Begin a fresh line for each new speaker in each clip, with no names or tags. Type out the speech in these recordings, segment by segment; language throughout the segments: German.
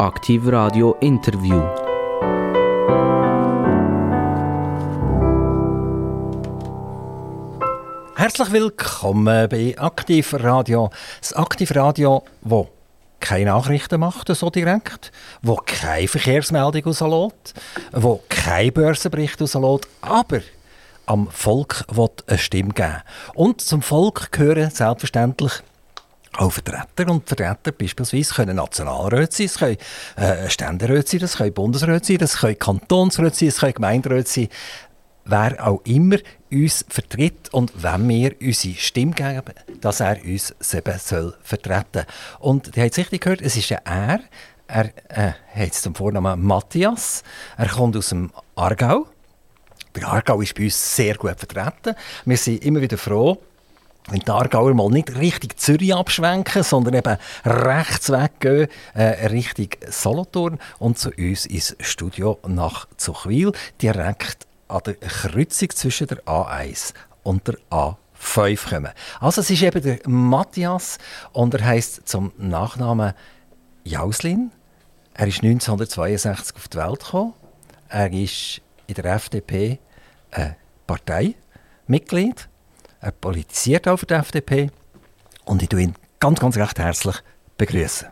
Aktiv Radio Interview.
Herzlich willkommen bei Aktiv Radio. Das Aktiv Radio, wo keine Nachrichten macht, so direkt, wo keine Verkehrsmeldung rauslässt, wo kein Börsenbericht rauslässt, aber am Volk eine Stimme geben. Und zum Volk gehören selbstverständlich auch Vertreter und Vertreter beispielsweise können Nationalräte sein, es können äh, Ständeräte sein, das können Bundesräte sein, das können Kantonsräte sein, das können Gemeinderäte sein. Wer auch immer uns vertritt und wenn wir unsere Stimme geben, dass er uns eben soll vertreten Und ihr habt es richtig gehört, es ist ja er, er äh, hat zum Vornamen Matthias, er kommt aus dem Aargau. Der Aargau ist bei uns sehr gut vertreten. Wir sind immer wieder froh, wenn die Aargauer mal nicht Richtung Zürich abschwenken, sondern eben rechts weggehen, äh, Richtung Solothurn und zu uns ins Studio nach Zuchwil, direkt an der Kreuzung zwischen der A1 und der A5 kommen. Also es ist eben der Matthias und er heißt zum Nachnamen Jauslin. Er ist 1962 auf die Welt gekommen. Er ist in der FDP äh, Parteimitglied er politisiert auch für die FDP. Und ich begrüße ihn ganz, ganz recht herzlich begrüßen.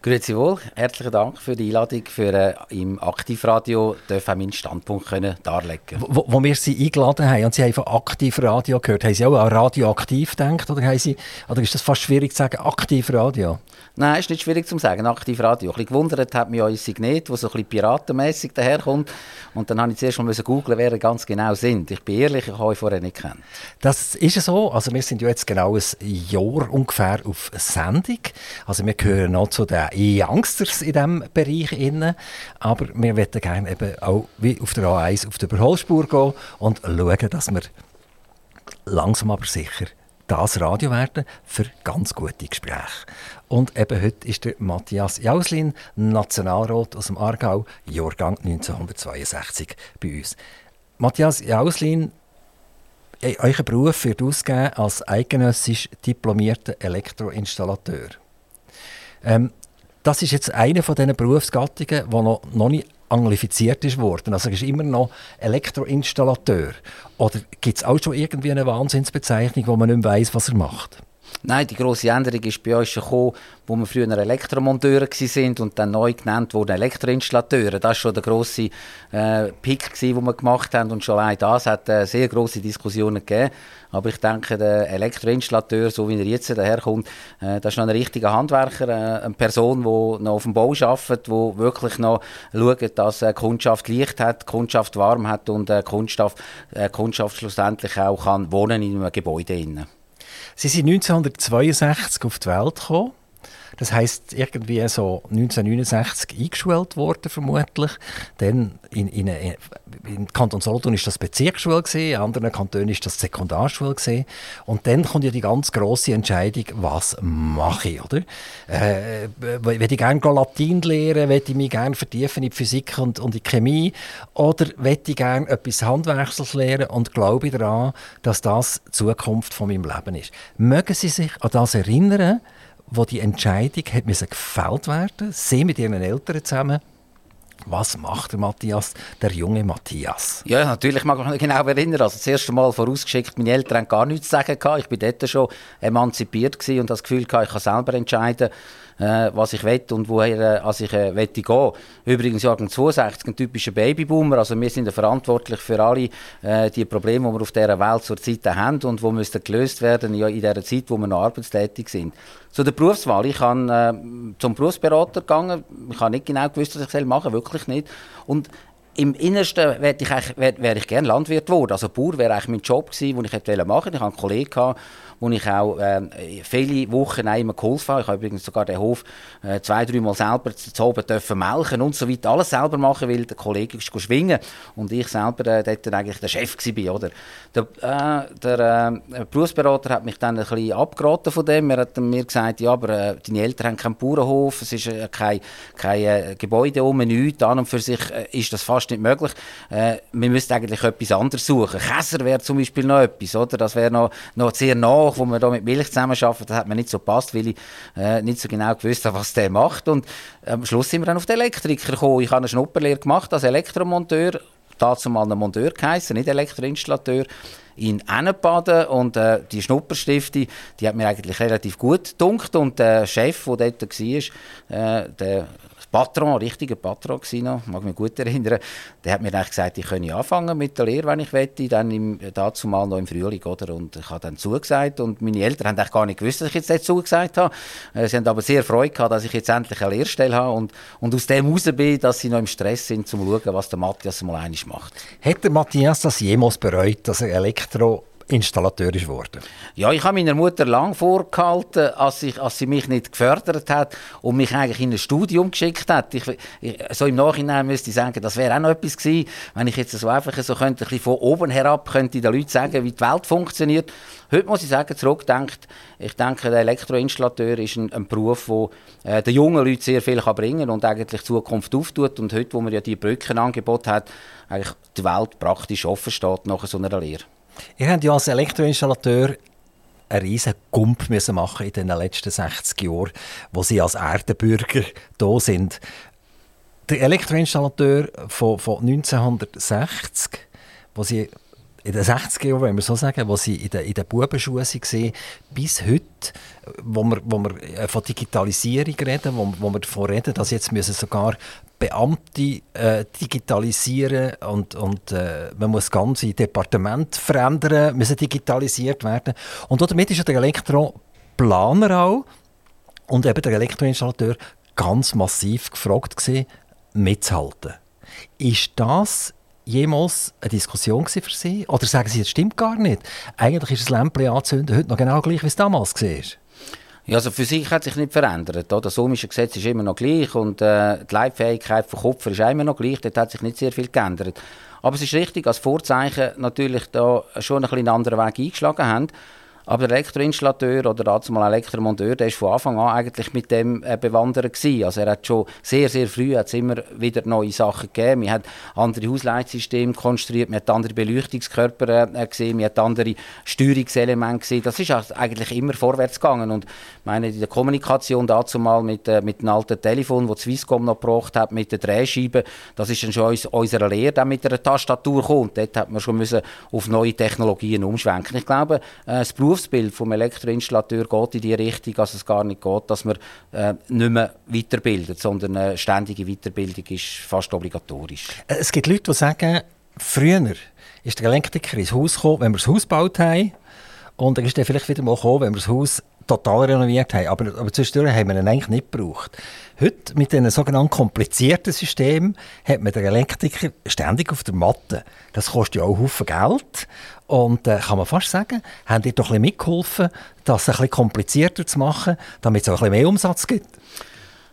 Grüezi wohl, herzlichen Dank für die Einladung, für äh, im Aktivradio dürfen meinen Standpunkt können darlegen.
Wo, wo wir Sie eingeladen haben und Sie haben von Aktivradio gehört, haben Sie auch an radioaktiv gedacht oder, haben Sie, oder ist das fast schwierig zu sagen, Aktivradio?
Nein, ist nicht schwierig zu sagen, Aktivradio. Ein bisschen gewundert hat mich unser Signet, das so ein bisschen piratenmässig daherkommt. Und dann habe ich zuerst mal googeln, wer ganz genau sind. Ich bin ehrlich, ich habe euch vorher nicht kennt.
Das ist so. Also wir sind ja jetzt genau ein Jahr ungefähr auf Sendung. Also wir gehören noch zu den Youngsters in diesem Bereich. Innen. Aber wir möchten gerne eben auch wie auf der A1 auf die Überholspur gehen und schauen, dass wir langsam aber sicher das Radio werden für ganz gute Gespräche. Und eben heute ist der Matthias Jauslin, Nationalrat aus dem Aargau, Jahrgang 1962 bei uns. Matthias Jauslin, euer Beruf wird ausgegeben als eidgenössisch diplomierter Elektroinstallateur. Ähm, das ist jetzt eine von diesen Berufsgattungen, die noch, noch nicht anglifiziert ist worden. Also ist immer noch Elektroinstallateur. Oder gibt es auch schon irgendwie eine Wahnsinnsbezeichnung, wo man nicht mehr weiss, was er macht?
Nein, die grosse Änderung ist bei uns gekommen, wo wir früher Elektromonteure waren und dann neu genannt wurden Elektroinstallateure. Das war schon der grosse äh, Pick, den wir gemacht haben und schon allein das hat äh, sehr grosse Diskussionen gegeben. Aber ich denke, der Elektroinstallateur, so wie er jetzt daherkommt, äh, das ist noch ein richtiger Handwerker, äh, eine Person, die noch auf dem Bau arbeitet, die wirklich noch schaut, dass äh, Kundschaft Licht hat, Kundschaft warm hat und äh, Kundschaft, äh, Kundschaft schlussendlich auch kann wohnen in einem Gebäude. Innen.
Sie sind 1962 auf die Welt gekommen. Das heißt irgendwie so 1969 eingeschult worden vermutlich. Dann in, in, in Kanton Solothurn ist das Bezirksschule gewesen, in anderen Kantonen ist das Sekundarschule gewesen. Und dann kommt ja die ganz große Entscheidung, was mache ich, oder? Äh, will ich gerne Latein lernen, will ich mich gerne vertiefen in Physik und, und die Chemie, oder will ich gerne etwas Handwerksels lernen und glaube daran, dass das die Zukunft von meinem Leben ist. Mögen Sie sich an das erinnern? Wo die Entscheidung hat gefällt werden, sie mit ihren Eltern zusammen. Was macht der Matthias, der junge Matthias?
Ja, natürlich mag ich mich genau erinnern. Also das erste Mal vorausgeschickt, meine Eltern haben gar nichts zu sagen. Ich war dort schon emanzipiert und das Gefühl, ich kann selber entscheiden, äh, was ich will und woher äh, also ich äh, gehen gehen. Übrigens Jahrgang 62, ein typischer Babyboomer. Also wir sind ja verantwortlich für alle äh, die Probleme, die wir auf dieser Welt zurzeit haben und die müssen gelöst werden ja, in der Zeit, wo wir noch arbeitstätig sind. Zu der Berufswahl. Ich bin äh, zum Berufsberater gegangen. Ich habe nicht genau gewusst, was ich machen soll, wirklich nicht. Und im Innersten wäre ich, wär, wär ich gerne Landwirt geworden. Also Bauer wäre eigentlich mein Job gewesen, den ich machen wollte. Ich hatte einen Kollegen, wo ich auch äh, viele Wochen immer geholfen habe. Ich habe übrigens sogar den Hof äh, zwei, dreimal selber zu oben dürfen melken und so weiter. Alles selber machen, weil der Kollege ist schwingen und ich selber äh, dort eigentlich der Chef war. Oder? Der, äh, der äh, Berufsberater hat mich dann ein bisschen abgeraten von dem. Er hat mir gesagt, ja, aber äh, deine Eltern haben keinen Bauernhof, es ist äh, kein, kein äh, Gebäude um, nichts. An und für sich ist das fast nicht möglich. Wir müssten eigentlich etwas anderes suchen. Käser wäre zum Beispiel noch etwas, oder? Das wäre noch, noch sehr nach, wo wir da mit Milch zusammenarbeiten. Das hat mir nicht so gepasst, weil ich äh, nicht so genau gewusst habe, was der macht. Und am Schluss sind wir dann auf den Elektriker gekommen. Ich habe eine Schnupperlehre gemacht als Elektromonteur. Dazu mal ein Monteur geheißen, nicht Elektroinstallateur in Ennenbaden und äh, die Schnupperstifte, die hat mir eigentlich relativ gut gedunkt und der Chef, der dort war, äh, der Patron, richtiger Patron war noch, mag mich gut erinnern, der hat mir eigentlich gesagt, ich könne anfangen mit der Lehre, wenn ich wette, dann im, dazu mal noch im Frühling, oder? Und ich habe dann zugesagt und meine Eltern haben eigentlich gar nicht gewusst, dass ich jetzt zugesagt habe. Äh, sie haben aber sehr Freude gehabt, dass ich jetzt endlich eine Lehrstelle habe und, und aus dem heraus bin, dass sie noch im Stress sind, um zu schauen, was der Matthias mal einig macht.
Hat der Matthias das jemals bereut, dass er Elektro Installateur ist geworden?
Ja, ich habe meiner Mutter lang vorgehalten, als, ich, als sie mich nicht gefördert hat und mich eigentlich in ein Studium geschickt hat. Ich, ich, so im Nachhinein müsste ich sagen, das wäre auch noch etwas gewesen, wenn ich jetzt so einfach so könnte, ein bisschen von oben herab könnte den Leuten sagen, wie die Welt funktioniert. Heute muss ich sagen, zurückdenkt, ich denke, der Elektroinstallateur ist ein, ein Beruf, der äh, den jungen Leuten sehr viel kann bringen kann und eigentlich die Zukunft auftut. Und heute, wo man ja die Brückenangebote hat, eigentlich die Welt praktisch offen steht nach so einer Lehre.
Ihr habt ja als Elektroinstallateur einen riesen Gump machen in den letzten 60 Jahren, wo Sie als Erdenbürger da sind. Der Elektroinstallateur von, von 1960, wo Sie in den 60er Jahren, wenn wir so sagen, wo sie in den, in den Bubenschuhen waren, bis heute, wo wir, wo wir äh, von Digitalisierung reden, wo, wo wir davon reden, dass jetzt müssen sogar Beamte äh, digitalisieren und, und äh, man muss ganze Departement verändern, müssen digitalisiert werden. Und damit ist der Elektroplaner auch und eben der Elektroinstallateur ganz massiv gefragt gewesen, mitzuhalten. Ist das jemals eine Diskussion für Sie? Oder sagen Sie, das stimmt gar nicht? Eigentlich ist das Lämpchen anzünden heute noch genau gleich, wie es damals war.
Ja, also Physik hat sich nicht verändert. Das ohmische Gesetz ist immer noch gleich und äh, die Leitfähigkeit von Kupfer ist immer noch gleich. Dort hat sich nicht sehr viel geändert. Aber es ist richtig, als Vorzeichen natürlich da schon ein bisschen einen anderen Weg eingeschlagen haben. Aber der Elektroinstallateur oder dazu mal Elektromonteur, der ist von Anfang an eigentlich mit dem äh, bewandert gewesen. Also er hat schon sehr, sehr früh hat's immer wieder neue Sachen gegeben. Wir haben andere Hausleitsysteme konstruiert, wir haben andere Beleuchtungskörper äh, gesehen, wir haben andere Steuerungselemente gesehen. Das ist eigentlich immer vorwärts gegangen. Und meine, in der Kommunikation dazu mal mit, äh, mit dem alten Telefon, das Swisscom noch gebracht hat, mit der Drehscheibe, das ist dann schon uns, unserer Lehre dann mit der Tastatur kommt. Dort hat man schon müssen auf neue Technologien umschwenken. Ich glaube, äh, das Beruf Berufsbild vom Elektroinstallateur geht in die Richtung, dass es gar nicht geht, dass man äh, nicht mehr weiterbildet, sondern eine ständige Weiterbildung ist fast obligatorisch.
Äh, es gibt Leute, die sagen, früher ist der Elektriker ins Haus gekommen, wenn wir das Haus gebaut haben, und dann ist er vielleicht wieder mal gekommen, wenn wir das Haus total renoviert haben. Aber, aber zwischendurch haben wir ihn eigentlich nicht gebraucht. Heute, mit diesen sogenannten komplizierten Systemen, hat man den Elektriker ständig auf der Matte. Das kostet ja auch Haufen Geld. Und äh, kann man fast sagen, haben die doch ein bisschen mitgeholfen, das bisschen komplizierter zu machen, damit es auch ein bisschen mehr Umsatz gibt?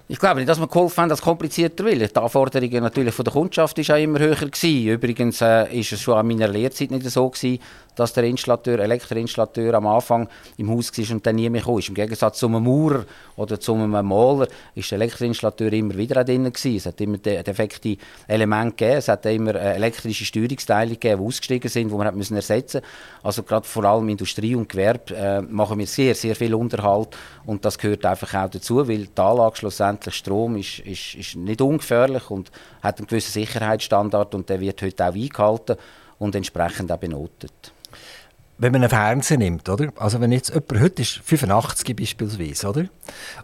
Ich glaube nicht, dass wir geholfen haben, das komplizierter will. Die Anforderungen natürlich von der Kundschaft war auch immer höher gewesen. Übrigens äh, es schon an meiner Lehrzeit nicht so gewesen, dass der Installateur, Elektroinstallateur am Anfang im Haus war und dann nie mehr kam. Im Gegensatz zu einem Maurer oder zu einem Maler ist der Elektroinstallateur immer wieder drin. Es hat immer defekte Elemente gegeben. Es hat immer äh, elektrische Steuerungsteile gegeben, die ausgestiegen sind, die man müssen ersetzen Also gerade vor allem Industrie und Gewerbe äh, machen wir sehr, sehr viel Unterhalt und das gehört einfach auch dazu, weil die Anlage schlussendlich Strom ist, ist, ist nicht ungefährlich und hat einen gewissen Sicherheitsstandard und der wird heute auch eingehalten und entsprechend auch benotet
wenn man einen Fernseher nimmt, oder? Also wenn jetzt jemand, heute ist 85 beispielsweise, oder?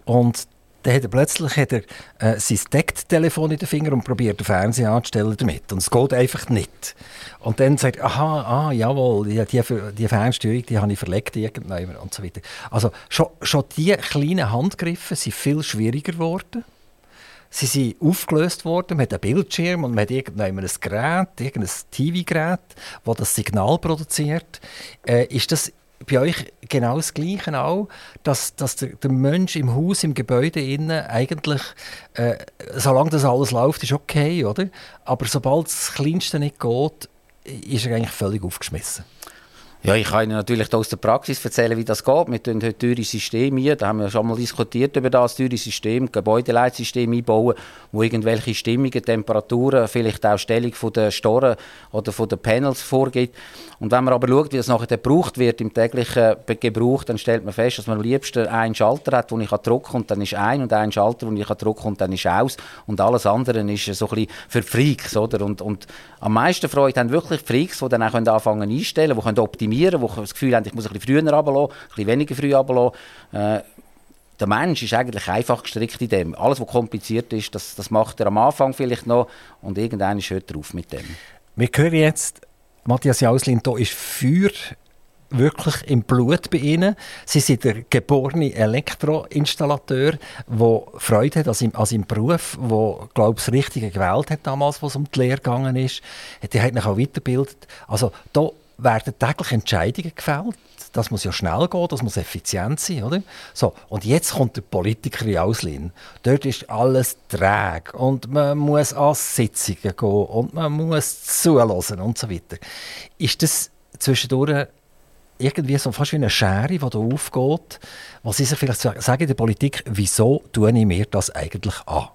Und dann hat er plötzlich hat er, äh, sein Decktelefon in den Finger und probiert den Fernseher anzustellen damit. Und es geht einfach nicht. Und dann sagt er, aha, ah, jawohl, die, die, die Fernsteuerung, die habe ich verlegt irgendwann und so weiter. Also schon, schon diese kleinen Handgriffe sind viel schwieriger geworden. Sie sind aufgelöst worden, man hat einen Bildschirm und man hat irgendein ein Gerät, irgendein TV-Gerät, das das Signal produziert. Äh, ist das bei euch genau das Gleiche auch, dass, dass der, der Mensch im Haus, im Gebäude innen eigentlich, äh, solange das alles läuft, ist okay, oder? Aber sobald das Kleinste nicht geht, ist er eigentlich völlig aufgeschmissen.
Ja, ich kann Ihnen natürlich aus der Praxis erzählen, wie das geht. Wir tun heute teure Systeme ein. Da haben wir schon mal diskutiert über das teure System, Gebäudeleitsystem einbauen, wo irgendwelche Stimmungen, Temperaturen, vielleicht auch Stellung der Storen oder den Panels vorgibt. Und wenn man aber schaut, wie das nachher gebraucht wird im täglichen Gebrauch, dann stellt man fest, dass man am liebsten einen Schalter hat, den ich drücken kann und dann ist ein und einen Schalter, den ich drücken kann und dann ist aus und alles andere ist so ein bisschen für Freaks, oder? Und, und am meisten Freude haben wirklich Freaks, die dann auch anfangen einstellen, die können optimieren, die das Gefühl haben, ich muss ein bisschen früher runterlassen, ein bisschen weniger früh runterlassen. Äh, der Mensch ist eigentlich einfach gestrickt in dem. Alles, was kompliziert ist, das, das macht er am Anfang vielleicht noch und irgendwann ist hört er auf mit dem.
Wir hören jetzt Matthias Jauslin, da ist Feuer wirklich im Blut bei Ihnen. Sie sind der geborene Elektroinstallateur, der Freude hat an seinem, an seinem Beruf, der, glaube ich, das Richtige gewählt hat damals, was um die Lehre gegangen ist. Er hat sich auch weitergebildet. Also da werden täglich Entscheidungen gefällt. Das muss ja schnell gehen, das muss effizient sein, oder? So, und jetzt kommt der Politiker in Auslin. Dort ist alles träge und man muss an Sitzungen gehen und man muss zulassen und so weiter. Ist das zwischendurch irgendwie so fast wie eine Schere, die da aufgeht, was Sie sich vielleicht sagen in der Politik, wieso tue ich mir das eigentlich an?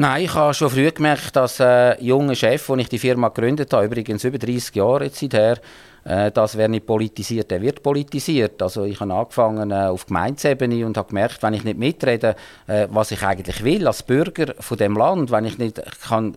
Nein, ich habe schon früh gemerkt, dass ein äh, junger Chef, als ich die Firma gegründet habe, übrigens über 30 Jahre jetzt her, äh, das wer nicht politisiert, der wird politisiert. Also ich habe angefangen äh, auf Gemeindeebene und habe gemerkt, wenn ich nicht mitrede, äh, was ich eigentlich will als Bürger von dem Land, wenn ich nicht kann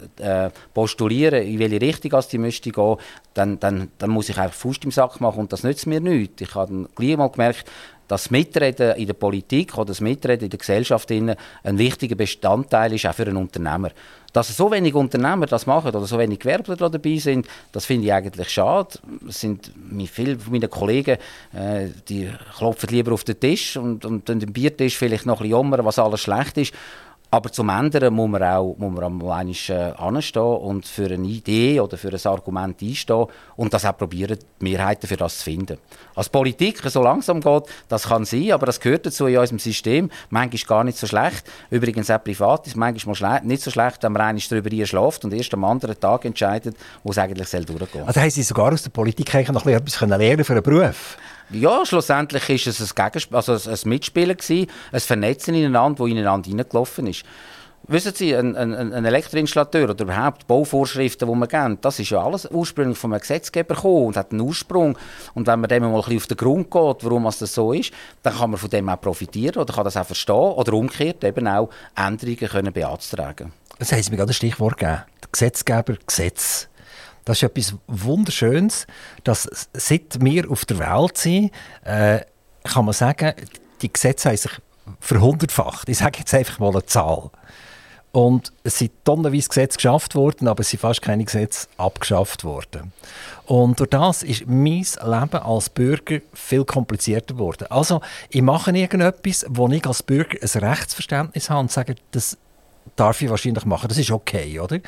postulieren, in welche Richtung als die müsste gehen, dann, dann, dann muss ich einfach Fuß im Sack machen und das nützt mir nichts. Ich habe dann gleich mal gemerkt, dass das Mitreden in der Politik oder das Mitreden in der Gesellschaft ein wichtiger Bestandteil ist, auch für einen Unternehmer. Dass so wenig Unternehmer das machen oder so wenig Gewerbler da dabei sind, das finde ich eigentlich schade. Es sind viele von meinen Kollegen, äh, die klopfen lieber auf den Tisch und, und den Biertisch vielleicht noch ein bisschen jammern, was alles schlecht ist. Aber zum anderen muss man auch muss man einmal äh, anstehen und für eine Idee oder für ein Argument einstehen und das auch probieren, die Mehrheiten für das zu finden. Als Politiker so langsam geht, das kann sein, aber das gehört dazu in unserem System. Manchmal gar nicht so schlecht. Übrigens auch privat ist manchmal nicht so schlecht, wenn man einmal darüber schläft und erst am anderen Tag entscheidet, wo es eigentlich durchgehen soll.
Also haben Sie sogar aus der Politik noch etwas lernen für einen Beruf?
Ja, schlussendlich war es ein, Gegensp also ein Mitspielen, gewesen, ein Vernetzen ineinander, das ineinander hineingelaufen ist. Wissen Sie, ein, ein, ein Elektroinstallateur oder überhaupt Bauvorschriften, die man kennt, das ist ja alles ursprünglich einem Gesetzgeber gekommen und hat einen Ursprung. Und wenn man dem mal ein bisschen auf den Grund geht, warum das so ist, dann kann man von dem auch profitieren oder kann das auch verstehen oder umgekehrt eben auch Änderungen können beantragen.
Das heisst mir gerade ein Stichwort gegeben. Gesetzgeber, Gesetz. Das ist etwas Wunderschönes, dass seit wir auf der Welt sind, äh, kann man sagen, die Gesetze haben sich verhundertfacht. Ich sage jetzt einfach mal eine Zahl. Und es sind tonnenweise Gesetze geschafft worden, aber es sind fast keine Gesetze abgeschafft worden. Und durch das ist mein Leben als Bürger viel komplizierter geworden. Also, ich mache irgendetwas, wo ich als Bürger ein Rechtsverständnis habe und sage, das darf ich wahrscheinlich machen. Das ist okay, oder?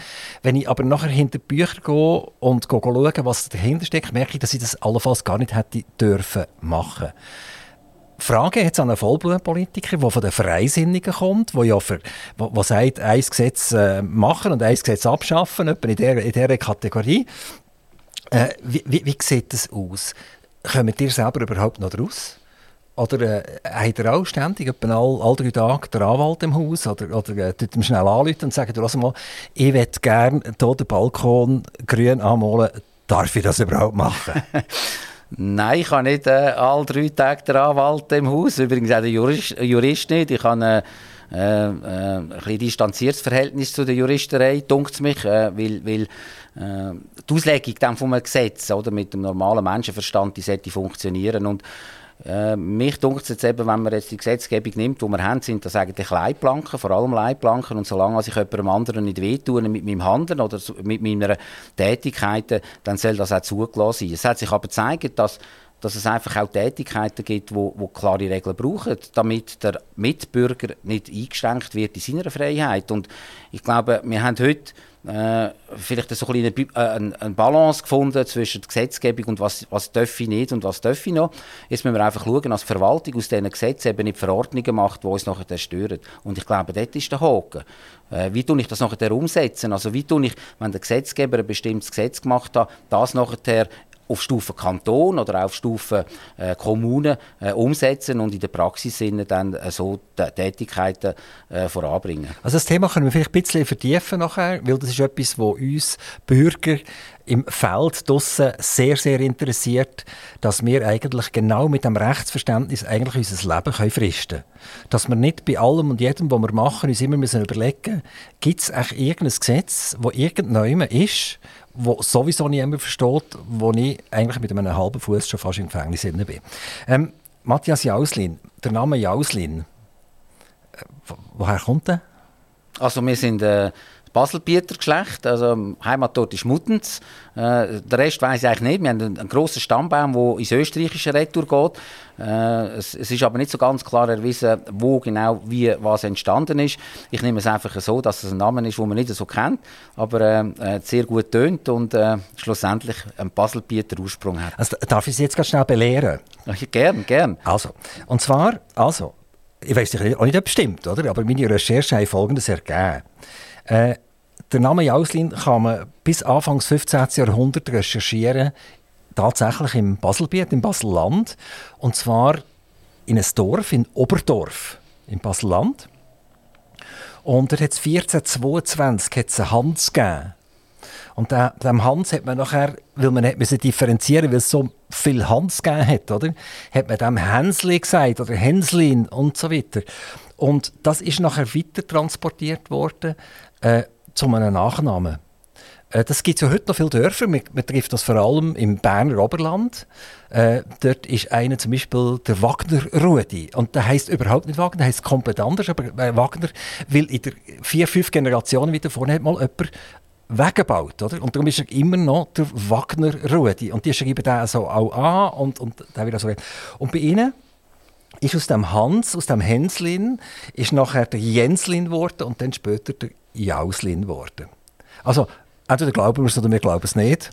Wenn ich aber nachher hinter die Bücher gehe und gehe schaue, was dahinter steckt, merke ich, dass ich das allenfalls gar nicht hätte dürfen machen. Frage jetzt an einen Vollblutpolitiker, der von den Freisinnigen kommt, der ja für, wo, wo sagt, ein Gesetz äh, machen und ein Gesetz abschaffen, etwa in dieser, in Kategorie. Äh, wie, wie, wie sieht das aus? Kommt ihr selber überhaupt noch raus? Oder äh, habt ihr auch ständig, etwa all, drei Tage, den Anwalt im Haus? Oder, oder äh, tut ihm schnell anrufen und sagen, also mal, ich würde gerne hier den Balkon grün anmalen. Darf ich das überhaupt machen?
Nein, ich habe nicht äh, alle drei Tage den Anwalt im Haus. Übrigens auch der Jurist, Jurist nicht. Ich habe äh, äh, ein bisschen distanziertes Verhältnis zu der Juristerei, dunkt mich, äh, weil, weil äh, die Auslegung dann von einem Gesetz oder, mit dem normalen Menschenverstand die sollte funktionieren. Und äh, mich dunkt es jetzt eben, wenn man jetzt die Gesetzgebung nimmt, die wir haben, sind das eigentlich Leitplanken, vor allem Leitplanken. Und solange ich jemandem anderen nicht wehtue mit meinem Handeln oder mit meiner Tätigkeit, dann soll das auch zugelassen sein. Es hat sich aber gezeigt, dass dass es einfach auch Tätigkeiten gibt, wo, wo klare Regeln brauchen, damit der Mitbürger nicht eingeschränkt wird in seiner Freiheit. Und ich glaube, wir haben heute äh, vielleicht so ein eine, eine, eine, Balance gefunden zwischen der Gesetzgebung und was, was darf ich nicht und was darf ich noch. Jetzt müssen wir einfach schauen, dass die Verwaltung aus diesen Gesetzen eben nicht Verordnungen macht, die uns nachher stören. Und ich glaube, dort ist der Haken. Äh, wie tue ich das nachher umsetzen? Also wie tue ich, wenn der Gesetzgeber ein bestimmtes Gesetz gemacht hat, das nachher auf Stufe Kanton oder auf Stufe äh, Kommunen äh, umsetzen und in der Praxis dann äh, so Tätigkeiten äh, voranbringen.
Also das Thema können wir vielleicht ein bisschen vertiefen nachher, weil das ist etwas, wo uns Bürger im Feld draussen sehr, sehr interessiert, dass wir eigentlich genau mit dem Rechtsverständnis eigentlich unser Leben können fristen können. Dass wir nicht bei allem und jedem, was wir machen, uns immer müssen überlegen müssen, gibt es eigentlich irgendein Gesetz, das irgendjemand ist, wo sowieso niemand versteht, wo ich eigentlich mit einem halben Fuß schon fast im Gefängnis bin. Ähm, Matthias Jauslin, der Name Jauslin, äh, woher kommt der?
Also wir sind äh, Baselbieter Geschlecht, also Heimatort ist Muttens. Äh, der Rest weiß ich eigentlich nicht. Wir haben einen, einen grossen Stammbaum, der ins österreichische Retour geht. Äh, es, es, ist aber nicht so ganz klar erwiesen, wo genau wie was entstanden ist. Ich nehme es einfach so, dass es ein Name ist, den man nicht so kennt, aber äh, sehr gut tönt und äh, schlussendlich einen Baselbieter Ursprung hat.
Also, darf ich Sie jetzt ganz schnell belehren?
Ja, gern, gern.
Also, und zwar, also, ich weiß nicht, ob es stimmt, oder? aber meine Recherche hat Folgendes ergeben. Äh, der Name Jauslin kann man bis Anfang des 15. Jahrhunderts recherchieren, tatsächlich im Baselbiet, im Baselland. Und zwar in einem Dorf, in Oberdorf, im Baselland. Und dort hat es 1422 hat's einen Hans gegeben. Und dem Hans hat man nachher, weil man nicht differenzieren weil es so viel Hans gegeben hat, oder? hat man dem Hänsli gesagt oder Hänslin und so weiter. Und das ist nachher weiter transportiert worden äh, zu einem Nachnamen. Äh, das gibt es ja heute noch viele Dörfer. Man, man, trifft das vor allem im Berner Oberland. Äh, dort ist einer zum Beispiel der Wagner Rudi. Und der heißt überhaupt nicht Wagner, der heißt komplett anders. Aber äh, Wagner, weil in der vier, fünf Generationen wieder vorne hat mal jemand weggebaut, oder? Und darum ist er immer noch der Wagner Rudi. Und die schreiben den so auch an und, und der wird so. Und bei ihnen ist aus dem Hans, aus dem Hänslin, ist nachher der Jenslin geworden und dann später der Jauslin geworden. Also, entweder glauben wir es oder wir glauben es nicht.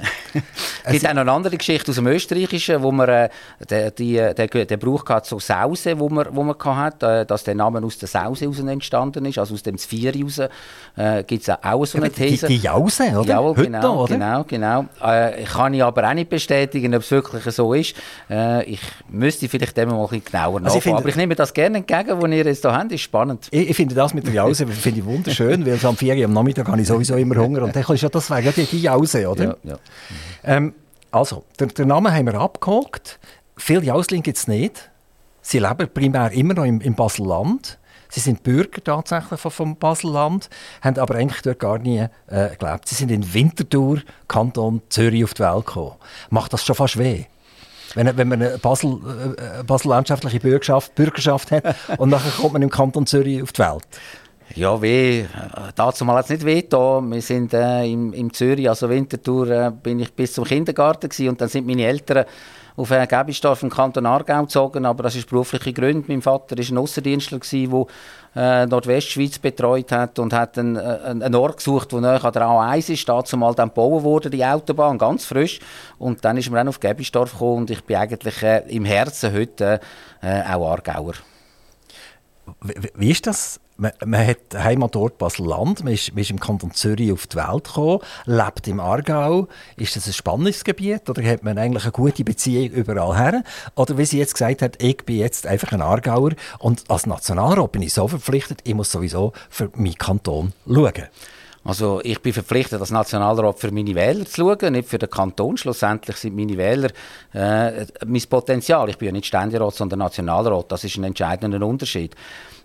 es gibt auch noch eine andere Geschichte aus dem Österreichischen, wo man äh, den, die, den, den Brauch hatte, so Sause, wo man, wo man hatte, äh, dass der Name aus der Sause heraus entstanden ist, also aus dem Zvier heraus, äh, gibt es auch so eine These.
Die, die Jause, oder?
Jawohl, genau, noch, oder? genau, genau. Äh, kann ich aber auch nicht bestätigen, ob es wirklich so ist. Äh, ich müsste vielleicht dem mal ein bisschen genauer also nachfragen. Aber ich nehme das gerne entgegen, was ihr jetzt hier habt, ist spannend.
Ich, ich finde das mit der Jause finde ich wunderschön, weil am 4 Uhr am Nachmittag habe ich sowieso immer Hunger und dann kannst du ja das wäre die, die Jause, oder?
Ja, ja.
Ähm, also, den, den Namen haben wir abgehakt. Viele Jausling gibt es nicht. Sie leben primär immer noch im, im Baselland. Sie sind Bürger tatsächlich vom, vom Baselland, haben aber eigentlich dort gar nie äh, gelebt. Sie sind in Winterthur, Kanton Zürich, auf die Welt gekommen. Macht das schon fast weh? Wenn, wenn man eine Basel, äh, basellandschaftliche Bürgerschaft, Bürgerschaft hat und nachher kommt man im Kanton Zürich auf die Welt.
Ja, weh. Dazu mal jetzt nicht weh da. Wir sind äh, im, im Zürich, also Winterthur, äh, bin ich bis zum Kindergarten gewesen, und dann sind meine Eltern auf äh, Gebisdorf im Kanton Aargau gezogen, aber das ist berufliche Gründe. Mein Vater war ein Aussendienstler, der äh, Nordwestschweiz betreut hat und hat einen, äh, einen Ort gesucht, wo nahe an der A1 ist. Dazu mal dann gebaut wurde, die Autobahn, ganz frisch. Und dann ist man dann auf Gebisdorf gekommen und ich bin eigentlich äh, im Herzen heute äh, auch Aargauer.
Wie, wie ist das man, man hat Heimatort Basel-Land, man ist, man ist im Kanton Zürich auf die Welt gekommen, lebt im Aargau. Ist das ein spannendes Gebiet oder hat man eigentlich eine gute Beziehung überall her? Oder wie sie jetzt gesagt hat, ich bin jetzt einfach ein Aargauer und als Nationalrat bin ich so verpflichtet, ich muss sowieso für meinen Kanton schauen.
Also ich bin verpflichtet, als Nationalrat für meine Wähler zu schauen, nicht für den Kanton. Schlussendlich sind meine Wähler äh, mein Potenzial. Ich bin ja nicht Ständerat, sondern Nationalrat. Das ist ein entscheidender Unterschied.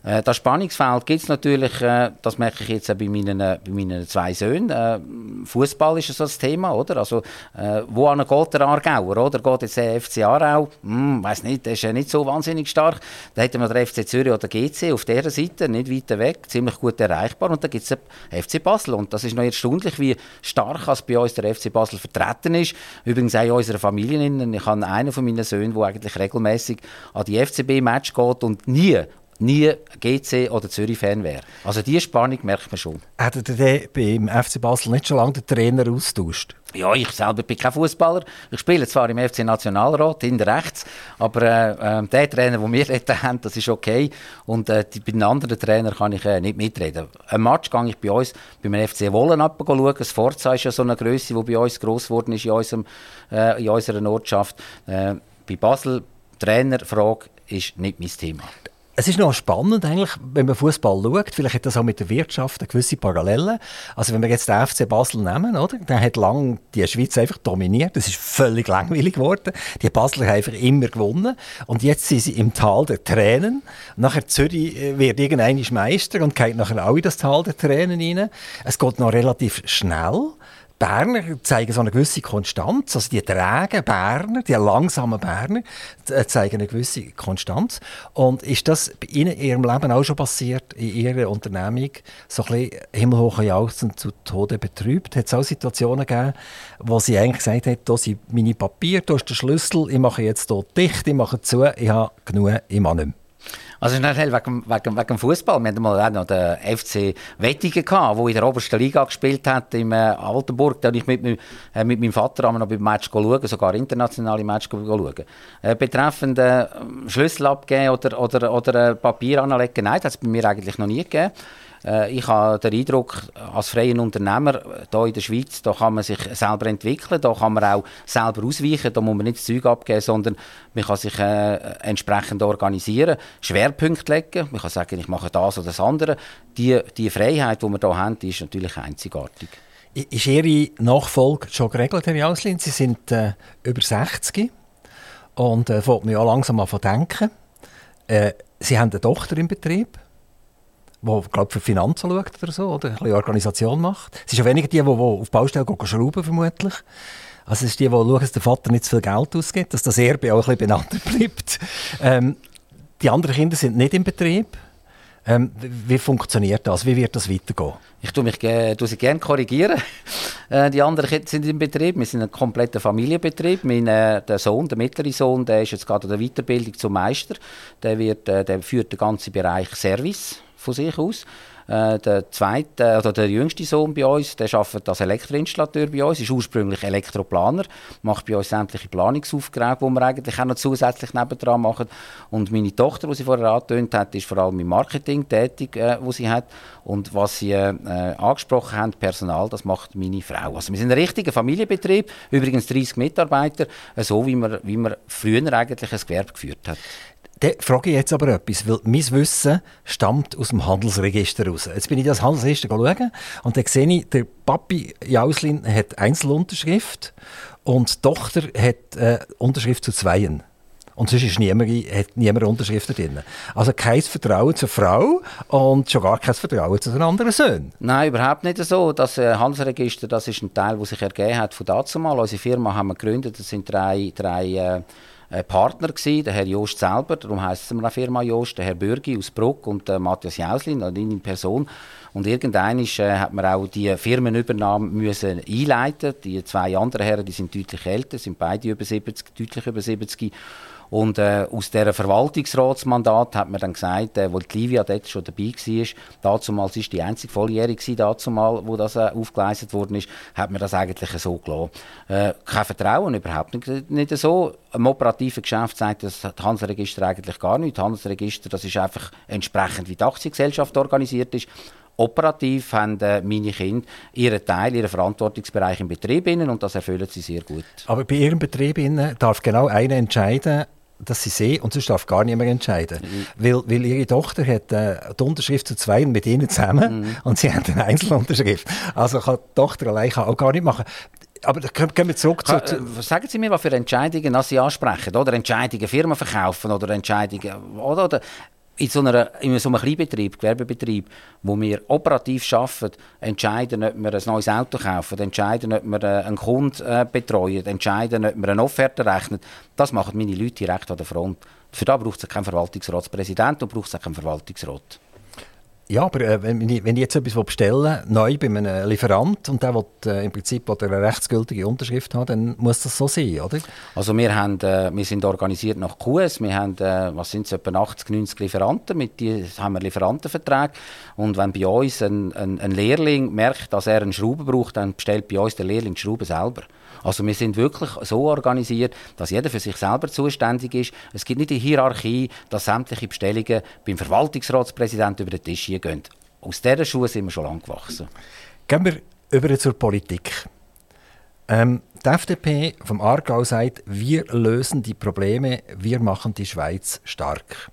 Äh, das Spannungsfeld gibt es natürlich, äh, das merke ich jetzt auch bei meinen, äh, bei meinen zwei Söhnen. Äh, Fußball ist so das Thema, oder? Also, äh, wo geht der Aargauer, oder? Geht jetzt der FC Aarau? Hm, weiß nicht, der ist ja nicht so wahnsinnig stark. Da hätten wir der FC Zürich oder GC auf dieser Seite, nicht weiter weg, ziemlich gut erreichbar. Und da gibt es den FC Basel. Und das ist noch erstaunlich, wie stark als bei uns der FC Basel vertreten ist. Übrigens auch in unserer Familie. Ich habe einen von meinen Söhnen, der eigentlich regelmäßig an die FCB-Match geht und nie nie GC oder Zürich-Fan wäre. Also diese Spannung merkt man schon.
Hat er beim FC Basel nicht schon lange den Trainer austauscht?
Ja, ich selber bin kein Fußballer. Ich spiele zwar im FC Nationalrat, hinten rechts, aber äh, äh, der Trainer, den wir dort haben, das ist okay. Und äh, die, bei den anderen Trainern kann ich äh, nicht mitreden. Ein Match gehe ich bei uns beim FC Wollen schauen. Das Forza ist ja so eine Größe, die bei uns gross geworden ist in, unserem, äh, in unserer Ortschaft. Äh, bei Basel, Trainerfrage ist nicht mein Thema.
Es ist noch spannend, eigentlich, wenn man Fußball schaut. Vielleicht hat das auch mit der Wirtschaft eine gewisse Parallelen. Also, wenn wir jetzt den FC Basel nehmen, oder? Der hat lange die Schweiz einfach dominiert. Das ist völlig langweilig geworden. Die Basler haben einfach immer gewonnen. Und jetzt sind sie im Tal der Tränen. Nachher Zürich äh, wird irgendein Meister und geht nachher auch in das Tal der Tränen rein. Es geht noch relativ schnell. Berner zeigen so eine gewisse Konstanz. Also die trägen Berner, die langsamen Berner, äh, zeigen eine gewisse Konstanz. Und ist das bei Ihnen in Ihrem Leben auch schon passiert, in Ihrer Unternehmung, so ein bisschen himmelhoch jauchzend zu Tode betrübt? Hat es auch Situationen gegeben, wo Sie eigentlich gesagt haben, hier sind meine Papiere, hier ist der Schlüssel, ich mache jetzt hier dicht, ich mache zu, ich habe genug, ich mache nicht mehr.
Also schnell wegen, wegen, wegen Fußball. Wir hatten mal noch den FC Wettigen gehabt, der in der obersten Liga gespielt hat, im äh, Altenburg. Da ich mit, äh, mit meinem Vater noch beim Match schauen, sogar internationale Match schauen. Äh, betreffend äh, Schlüssel abgeben oder, oder, oder äh, Papier anlegen, nein, das hat es bei mir eigentlich noch nie gegeben. Äh, ich habe den Eindruck, als freier Unternehmer hier in der Schweiz, da kann man sich selber entwickeln, da kann man auch selber ausweichen, da muss man nicht das Zeug abgeben, sondern man kann sich äh, entsprechend organisieren, Schwerpunkte legen, man kann sagen, ich mache das oder das andere. Die, die Freiheit, die wir hier haben, die ist natürlich einzigartig.
Ist Ihre Nachfolge schon geregelt, Herr Jauslin? Sie sind äh, über 60 und äh, fängt mir auch langsam an zu denken. Äh, Sie haben eine Tochter im Betrieb die glaub, für Finanzen schaut oder so, oder ein Organisation macht. Es ist ja weniger die, die, die auf Baustellen gehen, schrauben vermutlich. Also es ist die, die schauen, dass der Vater nicht zu viel Geld ausgibt, dass das Erbe auch ein bisschen benannt bleibt. Ähm, die anderen Kinder sind nicht im Betrieb. Ähm, wie funktioniert das? Wie wird das weitergehen?
Ich tue mich tue sie gerne korrigieren. Äh, die anderen Kinder sind im Betrieb. Wir sind ein kompletter Familienbetrieb. Mein äh, der Sohn, der mittlere Sohn, der ist jetzt gerade in der Weiterbildung zum Meister. Der, wird, äh, der führt den ganzen Bereich Service von sich aus. Äh, der zweite, oder der jüngste Sohn bei uns, der arbeitet als Elektroinstallateur bei uns, ist ursprünglich Elektroplaner, macht bei uns sämtliche Planungsaufträge, die wir eigentlich auch noch zusätzlich nebendran machen. Und meine Tochter, die sie vorher angetönt hat, ist vor allem im Marketing tätig, äh, wo sie hat. Und was sie äh, angesprochen haben, Personal, das macht meine Frau. Also wir sind ein richtiger Familienbetrieb, übrigens 30 Mitarbeiter, äh, so wie man, wie man früher eigentlich ein Gewerbe geführt hat.
Dann frage ich jetzt aber etwas, weil mein Wissen stammt aus dem Handelsregister raus. Jetzt bin ich das Handelsregister schauen und dann sehe ich, der Papi Jauslin hat Einzelunterschrift und die Tochter hat äh, Unterschrift zu Zweien. Und sonst ist niemand, hat niemand Unterschriften drin. Also kein Vertrauen zur Frau und schon gar kein Vertrauen zu den anderen Söhnen.
Nein, überhaupt nicht so. Das äh, Handelsregister das ist ein Teil, der sich ergeben hat von dazu mal. Unsere Firma haben wir gegründet, das sind drei, drei äh, Partner gewesen, der Herr Jost selber, darum heisst es eine Firma Jost, der Herr Bürgi aus Bruck und der Matthias Jauslin, also in Person. Und irgendwann äh, hat man auch die Firmenübernahme müssen einleiten. Die zwei anderen Herren, die sind deutlich älter, sind beide über 70, deutlich über 70. Und äh, aus dieser Verwaltungsratsmandat hat man dann gesagt, äh, wo die Livia dort schon dabei war, damals ist die einzige Volljährige dazumal, wo das äh, aufgeleistet worden ist, hat man das eigentlich so gelassen. Äh, kein Vertrauen, überhaupt nicht, nicht so. Im operativen Geschäft sagt das Handelsregister eigentlich gar nicht. Das Handelsregister, das ist einfach entsprechend, wie die Aktiengesellschaft organisiert ist. Operativ haben äh, meine Kinder ihren Teil, ihren Verantwortungsbereich im Betrieb innen und das erfüllen sie sehr gut.
Aber bei ihrem Betrieb innen darf genau einer entscheiden, dass sie sehen und sonst darf gar niemand entscheiden. Mhm. Weil, weil ihre Tochter hat äh, die Unterschrift zu zwei mit ihnen zusammen mhm. und sie haben eine Einzelunterschrift. Also kann die Tochter allein auch gar nicht machen. Aber kommen wir zurück zu, zu...
Äh, sagen Sie mir, was für Entscheidungen Sie ansprechen. Oder Entscheidungen Firmen verkaufen oder Entscheidungen... Oder, oder in so, einer, in so einem Kleinbetrieb, Gewerbebetrieb, wo wir operativ arbeiten, entscheiden, ob wir ein neues Auto kaufen, entscheiden, ob wir äh, einen Kunden äh, betreuen, entscheiden, ob wir eine Offerte rechnen, das machen meine Leute direkt an der Front. Für das braucht es keinen Verwaltungsratspräsident und braucht es keinen Verwaltungsrat.
Ja, aber äh, wenn, ich, wenn ich jetzt etwas bestellen neu bei einem Lieferant und der will äh, im Prinzip will eine rechtsgültige Unterschrift haben, dann muss das so sein, oder?
Also wir, haben, äh, wir sind organisiert nach QS, wir haben, äh, was sind etwa 80, 90 Lieferanten, mit denen haben wir Lieferantenverträge und wenn bei uns ein, ein, ein Lehrling merkt, dass er einen Schrauben braucht, dann bestellt bei uns der Lehrling die Schrauben selber. Also wir sind wirklich so organisiert, dass jeder für sich selber zuständig ist. Es gibt nicht die Hierarchie, dass sämtliche Bestellungen beim Verwaltungsratspräsidenten über den Tisch gehen. Aus dieser Schuhe sind wir schon lange gewachsen.
Gehen wir über zur Politik. Ähm, die FDP vom Aargau sagt, wir lösen die Probleme, wir machen die Schweiz stark.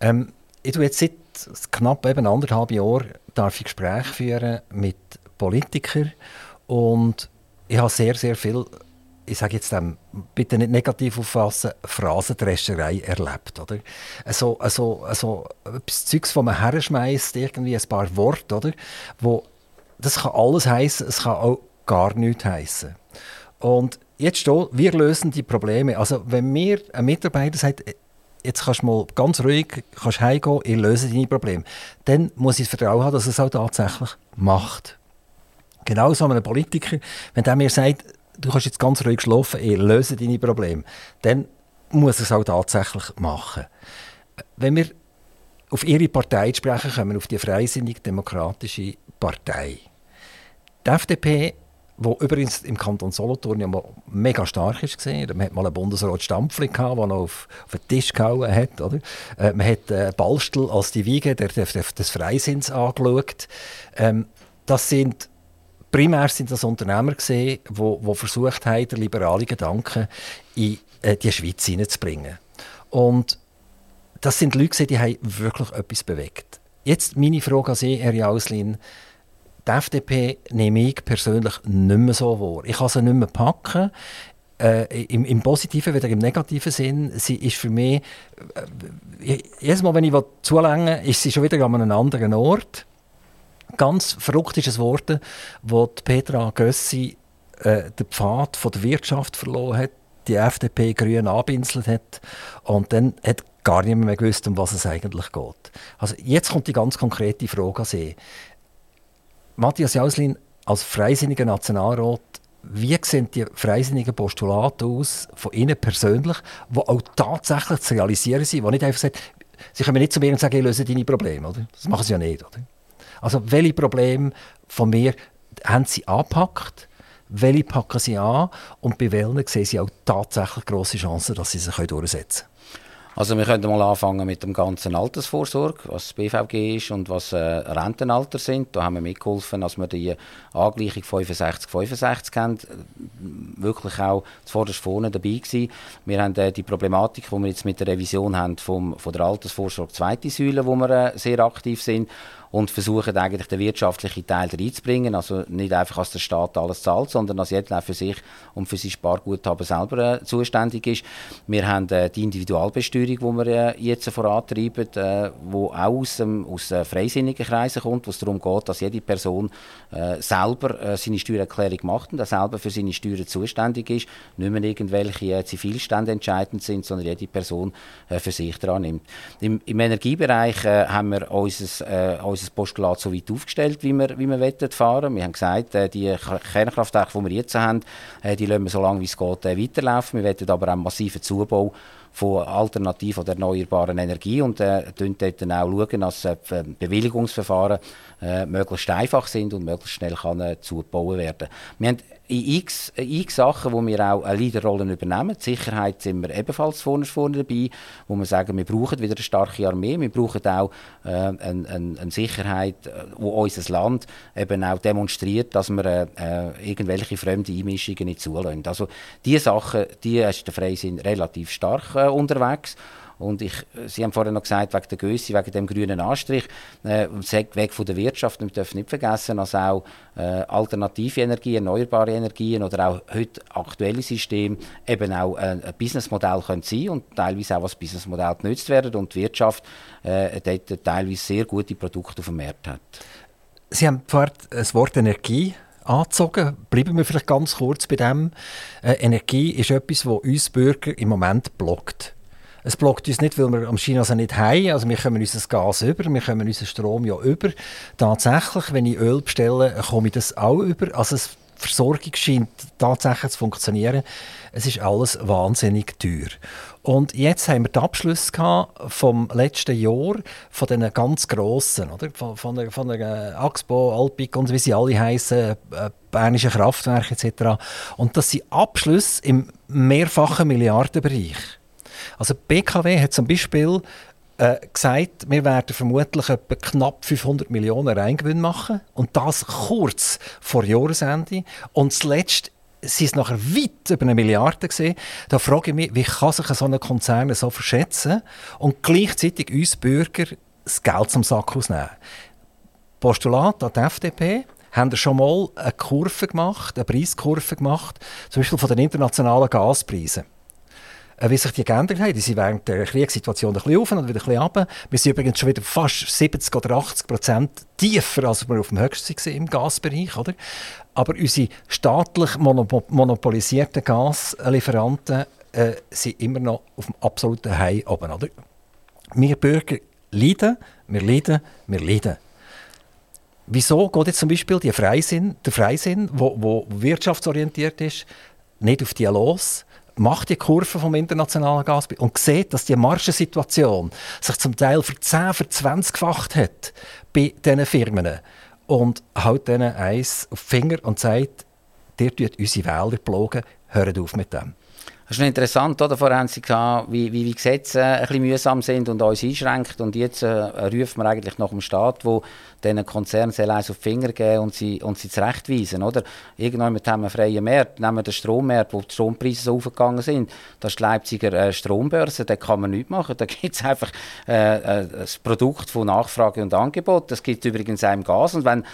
Ähm, ich tue jetzt seit knapp eben anderthalb Jahren darf ich Gespräche führen mit Politikern und ich habe sehr, sehr viel, ich sage jetzt dem, bitte nicht negativ auffassen, Phrasendrescherei erlebt. Oder? Also, also, also Zeugs, das man herschmeißt, irgendwie ein paar Worte, oder? Wo, das kann alles heißen, es kann auch gar nichts heißen. Und jetzt steht, wir lösen die Probleme. Also wenn mir ein Mitarbeiter sagt, jetzt kannst du mal ganz ruhig kannst heimgehen, ich löse deine Probleme, dann muss ich das Vertrauen haben, dass es auch tatsächlich macht. Genauso einem Politiker, wenn der mir sagt, du kannst jetzt ganz ruhig schlafen, ich löse deine Probleme, dann muss er es auch tatsächlich machen. Wenn wir auf Ihre Partei sprechen, kommen wir auf die Freisinnig-Demokratische Partei. Die FDP, die übrigens im Kanton Solothurn ja mega stark ist, man hat mal einen Bundesrat Stampfli gehabt, der noch auf, auf den Tisch gehauen hat. Oder? Äh, man hat äh, Ballstel als die Wiege der, der, des Freisinns angeschaut. Ähm, das sind primär sind das Unternehmer gesehen, wo, wo versucht haben, den liberalen Gedanken in äh, die Schweiz hineinzubringen. Und das sind Leute, die haben wirklich etwas bewegt. Jetzt meine Frage an Sie, Herr Jauslin. Die FDP nehme ich persönlich nicht mehr so wahr. Ich kann sie nicht mehr packen. Äh, im, im, positiven wie im negativen Sinn. Sie ist für mich, äh, jedes Mal, wenn ich zulänge, ist sie schon wieder an einem anderen Ort ganz verrückt ist es geworden, wo Petra Gössi äh, den Pfad von der Wirtschaft verloren hat, die FDP grün anbinselt hat und dann hat gar niemand mehr gewusst, um was es eigentlich geht. Also jetzt kommt die ganz konkrete Frage an Sie. Matthias Jauslin, als freisinniger Nationalrat, wie sehen die freisinnigen Postulate aus von Ihnen persönlich, die auch tatsächlich zu realisieren sind, die nicht einfach sagen, Sie können nicht zu mir und sagen, ich löse deine Probleme. Oder? Das machen Sie ja nicht. Oder? Also welche Probleme von mir haben Sie angepackt? Welche packen Sie an? Und bei welchen sehen Sie auch tatsächlich grosse Chancen, dass Sie sich durchsetzen können?
Also wir können mal anfangen mit dem ganzen Altersvorsorge, was BVG ist und was äh, Rentenalter sind. Da haben wir mitgeholfen, dass wir die Angleichung 65-65 haben, wirklich auch zuvorderst vorne dabei gewesen. Wir haben äh, die Problematik, die wir jetzt mit der Revision haben vom, von der Altersvorsorge zweite Säule, wo wir äh, sehr aktiv sind und versuchen eigentlich den wirtschaftlichen Teil reinzubringen. Also nicht einfach, dass der Staat alles zahlt, sondern dass jeder für sich und für sein Sparguthaben selber äh, zuständig ist. Wir haben äh, die Individualbesteuerung, die wir äh, jetzt vorantreiben, äh, auch aus, ähm, aus äh, freisinnigen Kreisen kommt, wo es darum geht, dass jede Person äh, selber äh, seine Steuererklärung macht und selber für seine Steuern zuständig ist. Nicht mehr irgendwelche äh, Zivilstände entscheidend sind, sondern jede Person für sich daran nimmt. Im, im Energiebereich haben wir unser, äh, unser Postulat so weit aufgestellt, wie wir, wie wir fahren Wir haben gesagt, äh, die Kernkraftwerke, die wir jetzt haben, äh, die lassen wir so lange wie es geht äh, weiterlaufen. Wir wollen aber auch einen massiven Zubau von alternativen oder erneuerbaren Energie und äh, dann auch schauen, dass äh, Bewilligungsverfahren äh, möglichst einfach sind und möglichst schnell kann, äh, zugebaut werden. Wir in x, x Sachen, wo wir auch eine Leaderrolle übernehmen. Die Sicherheit sind wir ebenfalls vorne, vorne dabei, wo wir sagen, wir brauchen wieder eine starke Armee, wir brauchen auch äh, eine, eine, eine Sicherheit, wo unser Land eben auch demonstriert, dass wir äh, irgendwelche fremde Einmischungen nicht zulassen. Also diese Sachen, die ist der Freisinn relativ stark äh, unterwegs. Und ich, Sie haben vorhin noch gesagt, wegen der Größe, wegen dem grünen Anstrich, äh, weg von der Wirtschaft. Und wir dürfen nicht vergessen, dass auch äh, alternative Energien, erneuerbare Energien oder auch heute aktuelle Systeme eben auch ein, ein Businessmodell können sein und teilweise auch als Businessmodell genutzt werden und die Wirtschaft äh, dort teilweise sehr gute Produkte auf dem Markt hat.
Sie haben vorhin das Wort Energie angezogen. Bleiben wir vielleicht ganz kurz bei dem. Äh, Energie ist etwas, was uns Bürger im Moment blockt. Es blockt uns nicht, weil wir am also nicht haben. Also wir kommen unser Gas über, wir kommen unseren Strom ja über. Tatsächlich, wenn ich Öl bestelle, komme ich das auch über. Also es Versorgung scheint tatsächlich zu funktionieren. Es ist alles wahnsinnig teuer. Und jetzt haben wir den Abschluss vom letzten Jahr von den ganz grossen, oder? Von, von, der, von der Axpo, Alpic und wie sie alle heißen, äh, Bernische Kraftwerke etc. Und das sind Abschlüsse im mehrfachen Milliardenbereich. Also BKW hat zum Beispiel äh, gesagt, wir werden vermutlich etwa knapp 500 Millionen Reingewinn machen und das kurz vor Jahresende. Und zuletzt sind es nachher weit über eine Milliarde gesehen. Da frage ich mich, wie kann sich so ein Konzern so verschätzen und gleichzeitig uns Bürger das Geld zum Sack ausnehmen. Postulat an die FDP haben wir schon mal eine Kurve gemacht, eine Preiskurve gemacht, zum Beispiel von den internationalen Gaspreisen. Äh, wie sich die geändert haben. Die sind während der Kriegssituation ein bisschen auf und wieder ein bisschen runter. Wir sind übrigens schon wieder fast 70 oder 80 Prozent tiefer, als wir auf dem höchsten waren im Gasbereich. Oder? Aber unsere staatlich monopolisierten Gaslieferanten äh, sind immer noch auf dem absoluten High oben. Oder? Wir Bürger leiden, wir leiden, wir leiden. Wieso geht jetzt zum Beispiel die Freisinn, der Freisinn, der wirtschaftsorientiert ist, nicht auf die los? Macht die Kurve vom internationalen Gas und sieht, dass die Margensituation sich zum Teil für 10, für 20-facht hat bei diesen Firmen und haut denen eins auf die Finger und sagt, ihr tut unsere Wähler plagen, hört auf mit dem.
Das ist interessant, oder? Vorher haben Sie gesagt, wie, wie, wie Gesetze ein mühsam sind und uns einschränkt. Und jetzt äh, rufen wir eigentlich nach dem Staat, wo diesen Konzernen eins auf die Finger geben und sie, und sie zurechtweisen. Oder? Irgendwann haben wir einen freien Markt. Nehmen wir den Strommarkt, wo die Strompreise so aufgegangen sind. Das ist die Leipziger äh, Strombörse, da kann man nichts machen. Da gibt es einfach äh, äh, das Produkt von Nachfrage und Angebot. Das gibt es übrigens auch im Gas. Und wenn,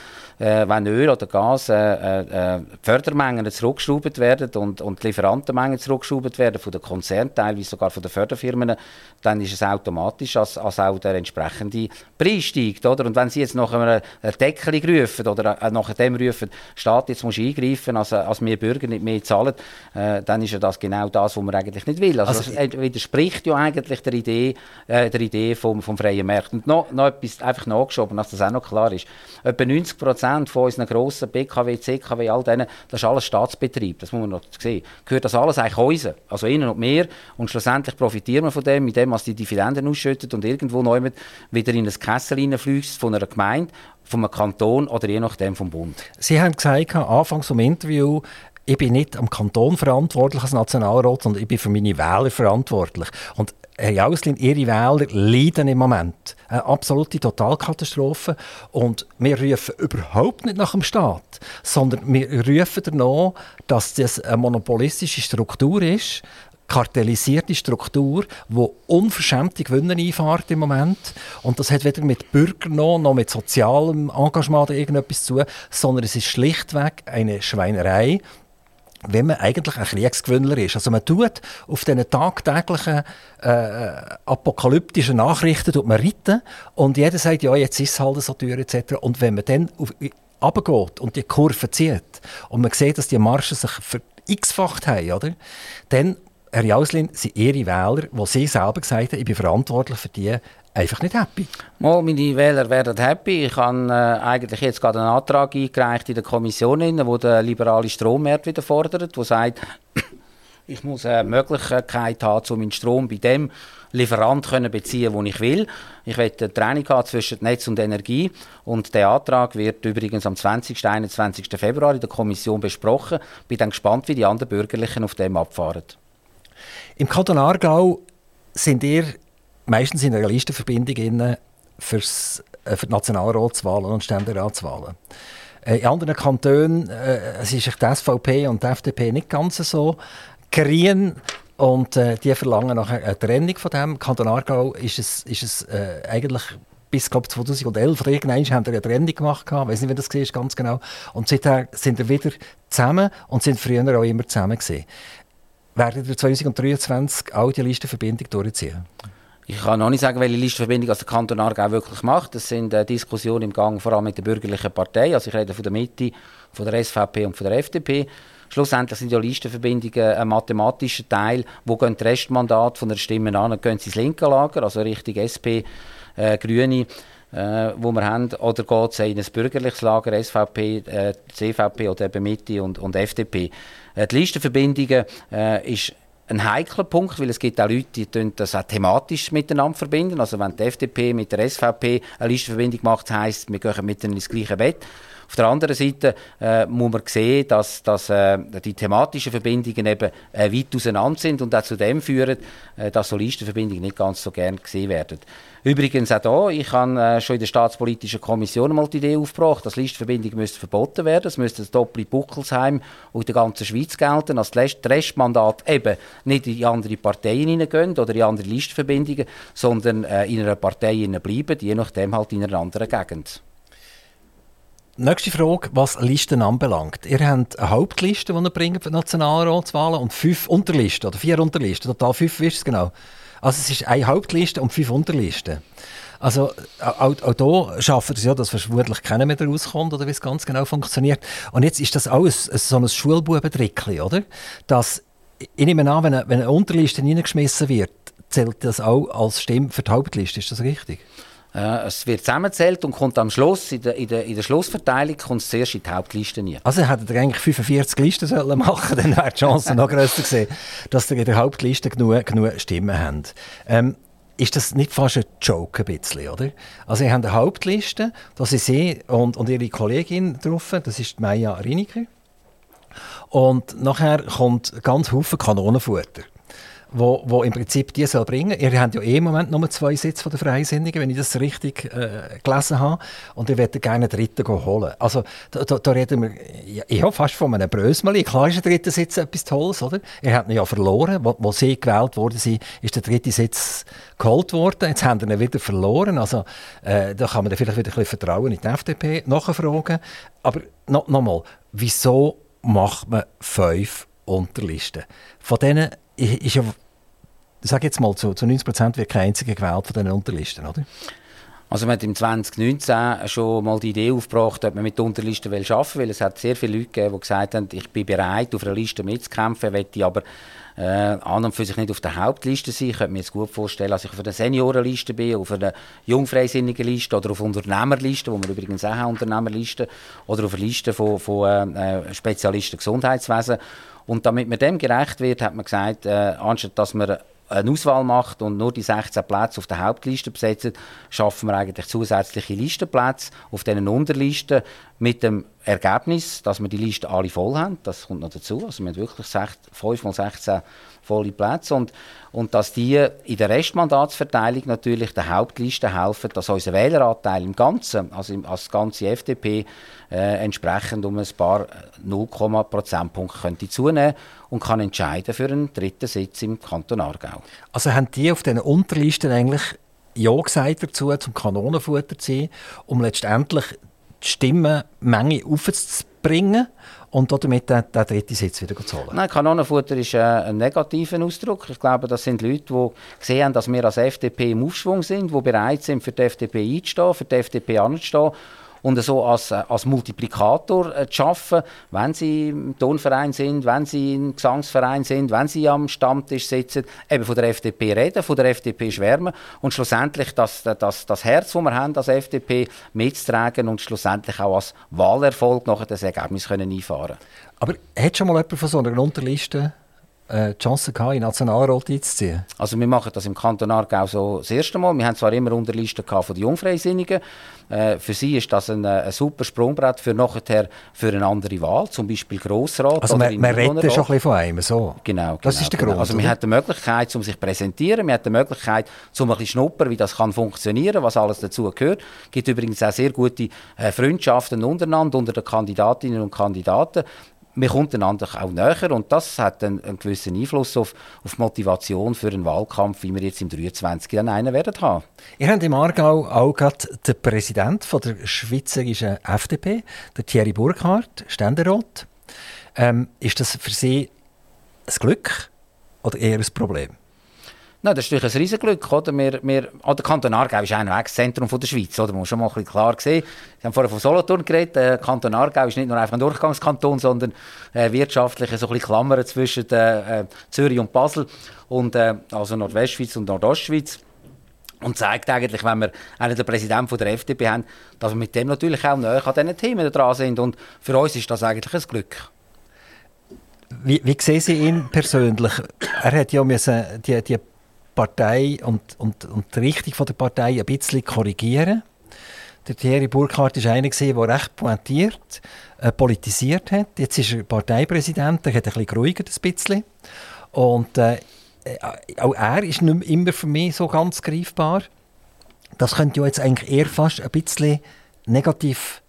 äh, wenn Öl oder Gas äh, äh, Fördermengen zurückgeschraubt werden und, und die Lieferantenmengen zurückgeschraubt werden von den Konzernen, teilweise sogar von den Förderfirmen, dann ist es automatisch, als, als auch der entsprechende Preis steigt. Oder? Und wenn Sie jetzt noch eine, eine Deckelung rufen oder äh, nach dem rufen, Staat, jetzt muss eingreifen, als, als wir Bürger nicht mehr zahlen, äh, dann ist ja das genau das, was man eigentlich nicht will. Also, also das widerspricht ja eigentlich der Idee, äh, der Idee vom, vom freien Markt. Und noch, noch etwas einfach nachgeschoben, dass das auch noch klar ist. Etwa 90 Prozent von unseren grossen BKW, CKW, all denen, das ist alles Staatsbetrieb, das muss man noch sehen. Gehört das alles eigentlich uns, also Ihnen und mir und schlussendlich profitieren wir von dem, mit dem, was die Dividenden ausschüttet und irgendwo neu wieder in ein Kessel reinfliegt von einer Gemeinde, vom Kanton oder je nachdem vom Bund.
Sie haben gesagt, anfangs vom Interview, ich bin nicht am Kanton verantwortlich als Nationalrat, sondern ich bin für meine Wähler verantwortlich. Und Herr Jauslin, Ihre Wähler leiden im Moment. Eine absolute Totalkatastrophe. Und wir rufen überhaupt nicht nach dem Staat, sondern wir rufen danach, dass das eine monopolistische Struktur ist, kartellisierte Struktur, die unverschämte Gewinne einfahrt im Moment. Und das hat weder mit Bürgern noch, noch mit sozialem Engagement irgendetwas zu tun, sondern es ist schlichtweg eine Schweinerei, wenn man eigentlich ein Kriegsgewinner ist. Also man tut auf diesen tagtäglichen äh, apokalyptischen Nachrichten tut man reiten und jeder sagt, ja, jetzt ist es halt so teuer etc. Und wenn man dann auf, runtergeht und die Kurve zieht und man sieht, dass die Marschen sich x-facht haben, oder? dann Herr Jauslin, sind Ihre Wähler, die Sie selber gesagt haben, ich bin verantwortlich für die, einfach nicht happy?
Mal, meine Wähler werden happy. Ich habe äh, eigentlich jetzt gerade einen Antrag eingereicht in der Kommission, wo der liberale Strommarkt wieder fordert, der sagt, ich muss eine Möglichkeit haben, um meinen Strom bei dem Lieferant können beziehen, wo ich will. Ich will eine Training haben zwischen Netz und Energie und der Antrag wird übrigens am 20. 21. Februar in der Kommission besprochen. Ich bin dann gespannt, wie die anderen Bürgerlichen auf dem abfahren.
Im Kanton Aargau sind ihr meistens in einer Listenverbindung fürs, äh, für die Nationalratswahlen und Ständeratswahlen. Äh, in anderen Kantonen äh, es ist die SVP und die FDP nicht ganz so grün und äh, die verlangen nachher eine Trennung von dem. Im Kanton Aargau ist es, ist es äh, eigentlich bis glaub, 2011 oder irgendwann haben wir eine Trennung gemacht. Ich weiß nicht, wie das war, ganz genau. Und seither sind wir wieder zusammen und sind früher auch immer zusammen gewesen werden wir 2023 auch die Listenverbindung durchziehen?
Ich kann noch nicht sagen, welche Listenverbindung der Kanton Aargau wirklich macht. Das sind äh, Diskussionen im Gang, vor allem mit der bürgerlichen Partei. Also ich rede von der Mitte, von der SVP und von der FDP. Schlussendlich sind ja Listenverbindungen ein mathematischer Teil, wo gehen die Restmandate von der Stimme an, gehen sie ins linke Lager, also Richtung SP, äh, Grüne, äh, wo wir haben, oder geht es in ein bürgerliches Lager, SVP, äh, CVP oder eben Mitte und, und FDP. Äh, die Listenverbindungen äh, ist ein heikler Punkt, weil es gibt auch Leute, die das auch thematisch miteinander verbinden. Also wenn die FDP mit der SVP eine Listenverbindung macht, heisst, wir gehen miteinander ins gleiche Bett. Auf der anderen Seite äh, muss man sehen, dass, dass äh, die thematischen Verbindungen eben äh, weit auseinander sind und auch zu dem führen, äh, dass so Listenverbindungen nicht ganz so gern gesehen werden. Übrigens auch hier, ich habe äh, schon in der Staatspolitischen Kommission mal die Idee aufgebracht, dass Listenverbindungen müssen verboten werden. Es müsste das doppelte Buckelsheim und der ganzen Schweiz gelten, dass das Restmandat eben nicht in andere Parteien hineingehen oder in andere Listenverbindungen, sondern äh, in einer Partei bleiben, je nachdem halt in einer anderen Gegend.
Nächste Frage, was Listen anbelangt. Ihr habt eine Hauptliste, die ihr bringt für die Nationalratswahlen und fünf Unterlisten, oder vier Unterlisten, total fünf ist es genau. Also es ist eine Hauptliste und fünf Unterlisten. Also auch, auch hier schaffen es ja, dass vermutlich keiner mehr rauskommt oder wie es ganz genau funktioniert. Und jetzt ist das alles so ein Schulbubentrickchen, oder? Dass, ich nehme an, wenn eine, wenn eine Unterliste reingeschmissen wird, zählt das auch als Stimme für die Hauptliste. Ist das richtig?
Äh, es wird zusammengezählt und kommt am Schluss, in der, in der, in der Schlussverteilung, kommt es zuerst in die Hauptliste rein.
Also hättet ihr eigentlich 45 Listen sollen machen dann wäre die Chance noch grösser gewesen, dass ihr in der Hauptliste genug, genug Stimmen habt. Ähm, ist das nicht fast ein Joke ein bisschen, oder? Also ihr habt eine Hauptliste, da sind Sie und, und Ihre Kollegin drauf, das ist Maya Riniker. Und nachher kommt ganz Haufen Kanonenfutter wo, wo im Prinzip die soll bringen. Ihr habt ja eh im Moment nur zwei Sitze von der Freisinnigen, wenn ich das richtig äh, gelesen habe. Und ihr wollt gerne einen dritten holen. Also da, da, da reden wir ja, ja, fast von einem Brösmeli. Klar ist der dritte Sitz etwas Tolles, oder? Ihr habt ihn ja verloren. Wo, wo sie gewählt worden sind, ist der dritte Sitz geholt worden. Jetzt haben sie ihn wieder verloren. Also äh, da kann man vielleicht wieder ein bisschen Vertrauen in die FDP nachfragen. Aber no, nochmal, wieso macht man fünf Unterlisten? Von denen ist ja, sag jetzt mal, zu, zu 90 Prozent wird kein einziger gewählt von diesen Unterlisten, oder?
Also man hat im 2019 schon mal die Idee aufgebracht, ob man mit Unterlisten arbeiten will, weil es hat sehr viele Leute gegeben, die gesagt haben, ich bin bereit, auf einer Liste mitzukämpfen, möchte aber äh, an und für sich nicht auf der Hauptliste sein. Ich könnte mir jetzt gut vorstellen, dass ich auf einer Seniorenliste bin, auf einer jungfreisinnigen Liste oder auf Unternehmerliste, wo wir übrigens auch haben, Unternehmerliste, oder auf einer Liste von, von äh, Spezialisten Gesundheitswesen. Und damit man dem gerecht wird, hat man gesagt, äh, anstatt dass man eine Auswahl macht und nur die 16 Plätze auf der Hauptliste besetzt, schaffen wir eigentlich zusätzliche Listenplätze auf diesen Unterlisten mit dem Ergebnis, dass wir die Liste alle voll haben. Das kommt noch dazu. Also wir haben wirklich 5 mal 16 volle Plätze und, und dass die in der Restmandatsverteilung natürlich der Hauptliste helfen, dass unser Wähleranteil im Ganzen, also als ganze FDP, äh, entsprechend um ein paar 0, Prozentpunkte könnte zunehmen und kann entscheiden für einen dritten Sitz im Kanton Aargau.
Also haben die auf diesen Unterlisten eigentlich ja gesagt dazu, zum Kanonenfutter zu sein, um letztendlich die Stimmenmenge aufzubringen und damit den, den dritten Sitz wieder zu holen?
Nein, Kanonenfutter ist äh, ein negativer Ausdruck. Ich glaube, das sind Leute, die gesehen haben, dass wir als FDP im Aufschwung sind, die bereit sind, für die FDP einzustehen, für die FDP anzustehen und so als, äh, als Multiplikator äh, zu arbeiten, wenn sie im Tonverein sind, wenn sie im Gesangsverein sind, wenn sie am Stammtisch sitzen, eben von der FDP reden, von der FDP schwärmen und schlussendlich das, das, das Herz, das wir haben als FDP, mitzutragen und schlussendlich auch als Wahlerfolg nachher das Ergebnis können einfahren
Aber hat schon mal jemand von so einer Unterliste äh, die Chance gehabt, in Nationalrat einzuziehen?
Also wir machen das im Kanton Aargau so das erste Mal. Wir haben zwar immer Unterlisten von den Jungfreisinnigen. Äh, für sie ist das ein, äh, ein super Sprungbrett für nachher für eine andere Wahl, zum Beispiel Grossrat.
Also man, man redet schon ein bisschen von einem, so?
Genau.
Das
genau,
ist der
genau.
Grund,
Also man hat die Möglichkeit, um sich zu präsentieren, man hat die Möglichkeit, um ein bisschen schnuppern, wie das kann funktionieren, was alles dazu gehört. Es gibt übrigens auch sehr gute äh, Freundschaften untereinander, unter den Kandidatinnen und Kandidaten man kommt einander auch näher und das hat einen, einen gewissen Einfluss auf, auf Motivation für einen Wahlkampf, wie wir jetzt im 23 dann einen werden haben.
Ihr habt im Aargau auch gerade den Präsident von der schweizerischen FDP, der Thierry Burkhardt, Ständerat. Ähm, ist das für Sie ein Glück oder eher ein Problem?
Nein, das ist natürlich ein Riesenglück. Oder? Wir, wir, oh, der Kanton Aargau ist ein Zentrum der Schweiz. Oder? Muss schon mal ein klar sehen. Sie haben vorher von Solothurn geredet. Der Kanton Aargau ist nicht nur einfach ein Durchgangskanton, sondern äh, wirtschaftlich so ein bisschen Klammern zwischen äh, Zürich und Basel. Und, äh, also Nordwestschweiz und Nordostschweiz. Und zeigt eigentlich, wenn wir einen der Präsidenten der FDP haben, dass wir mit dem natürlich auch näher an diesen Themen dran sind. Und für uns ist das eigentlich ein Glück.
Wie, wie sehen Sie ihn persönlich? Er hat ja müssen die, die Partei und, und, und die Richtung der Partei ein bisschen korrigieren. Der Thierry Burkhardt war einer, der recht pointiert äh, politisiert hat. Jetzt ist er Parteipräsident, der hat ein bisschen geruhigt ein bisschen. Und äh, auch er ist nicht immer für mich so ganz greifbar. Das könnte ja jetzt eigentlich eher fast ein bisschen negativ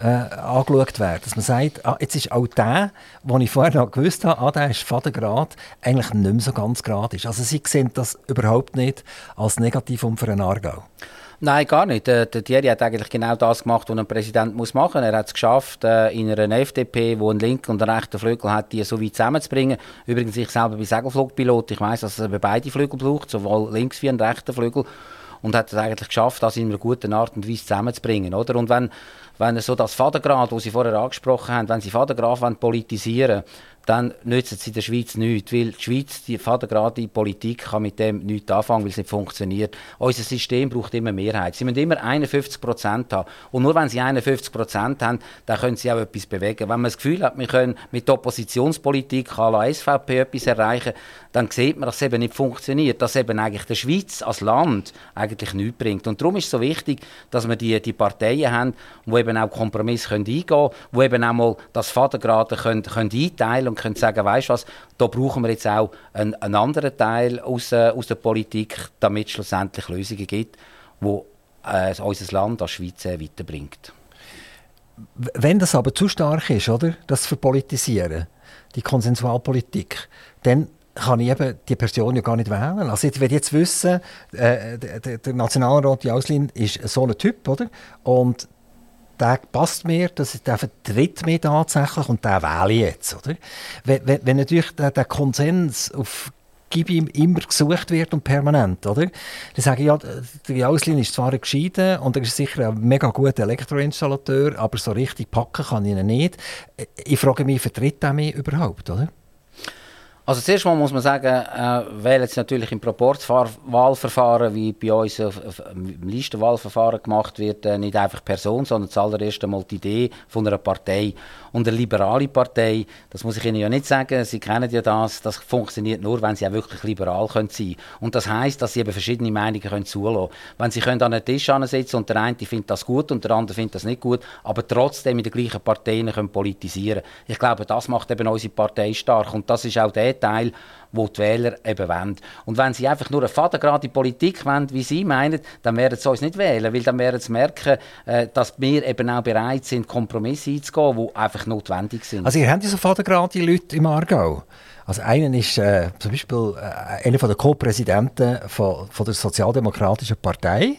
äh, angeschaut werden. Dass man sagt, ah, jetzt ist auch der, den ich vorher noch gewusst habe, ah, der ist Vatergrad, eigentlich nicht mehr so ganz gerade ist. Also Sie sehen das überhaupt nicht als Negativum für einen Aargau.
Nein, gar nicht. Der, der Thierry hat eigentlich genau das gemacht, was ein Präsident muss machen muss. Er hat es geschafft, äh, in einer FDP, wo ein linker und ein rechter Flügel hat, die so weit zusammenzubringen. Übrigens, ich selber bin Segelflugpilot. Ich weiß, dass es beide Flügel braucht, sowohl links wie ein rechter Flügel. Und hat es eigentlich geschafft, das in einer guten Art und Weise zusammenzubringen. Oder? Und wenn, wenn so das Vatergrad, das Sie vorher angesprochen haben, wenn Sie Vatergrad politisieren dann nützt es in der Schweiz nichts, weil die Schweiz, die gerade die Politik, kann mit dem nichts anfangen, weil es nicht funktioniert. Unser System braucht immer Mehrheit. Sie müssen immer 51 Prozent haben. Und nur wenn Sie 51 Prozent haben, dann können Sie auch etwas bewegen. Wenn man das Gefühl hat, wir können mit der Oppositionspolitik à la SVP etwas erreichen, dann sieht man, dass es eben nicht funktioniert, dass eben eigentlich der Schweiz als Land eigentlich nichts bringt. Und darum ist es so wichtig, dass wir die, die Parteien haben, die eben auch Kompromisse eingehen können, die eben auch mal das Vatergrad können, können einteilen können sagen, weißt was, da brauchen wir jetzt auch einen, einen anderen Teil aus, äh, aus der Politik, damit es schlussendlich Lösungen gibt, die äh, unser Land als Schweiz äh, weiterbringt.
Wenn das aber zu stark ist, oder, das Verpolitisieren, die Konsensualpolitik, dann kann ich eben die Person ja gar nicht wählen. Also ich will jetzt wissen, äh, der, der Nationalrat Jauslin ist so ein Typ, oder? Und der passt mir, das, der vertritt mich tatsächlich und der wähle ich jetzt. Oder? Wenn, wenn, wenn natürlich der, der Konsens auf Gib ihm immer gesucht wird und permanent, oder? Dann sage ich, ja, der Jauslin ist zwar geschieden und er ist sicher ein mega guter Elektroinstallateur, aber so richtig packen kann ich ihn nicht. Ich frage mich, vertritt er mich überhaupt, oder?
Also zuerst mal muss man sagen, äh, weil jetzt natürlich im Proporzwahlverfahren, wie bei uns im Listenwahlverfahren gemacht wird, äh, nicht einfach Person, sondern zuallererst einmal die Idee von einer Partei. Und eine liberale Partei, das muss ich Ihnen ja nicht sagen, Sie kennen ja das, das funktioniert nur, wenn Sie auch wirklich liberal können sein können. Und das heißt, dass Sie eben verschiedene Meinungen können zulassen Wenn Sie können an einen Tisch sitzen und der eine findet das gut und der andere findet das nicht gut, aber trotzdem in der gleichen Partei können politisieren Ich glaube, das macht eben unsere Partei stark. Und das ist auch der Teil, wo die Wähler eben wollen. Und wenn sie einfach nur eine fadengerade Politik wollen, wie sie meinen, dann werden sie uns nicht wählen, weil dann werden sie merken, äh, dass wir eben auch bereit sind, Kompromisse einzugehen, die einfach notwendig sind.
Also ihr habt so fadengerade Leute im Aargau. Also einer ist äh, zum Beispiel äh, einer der Co-Präsidenten von, von der Sozialdemokratischen Partei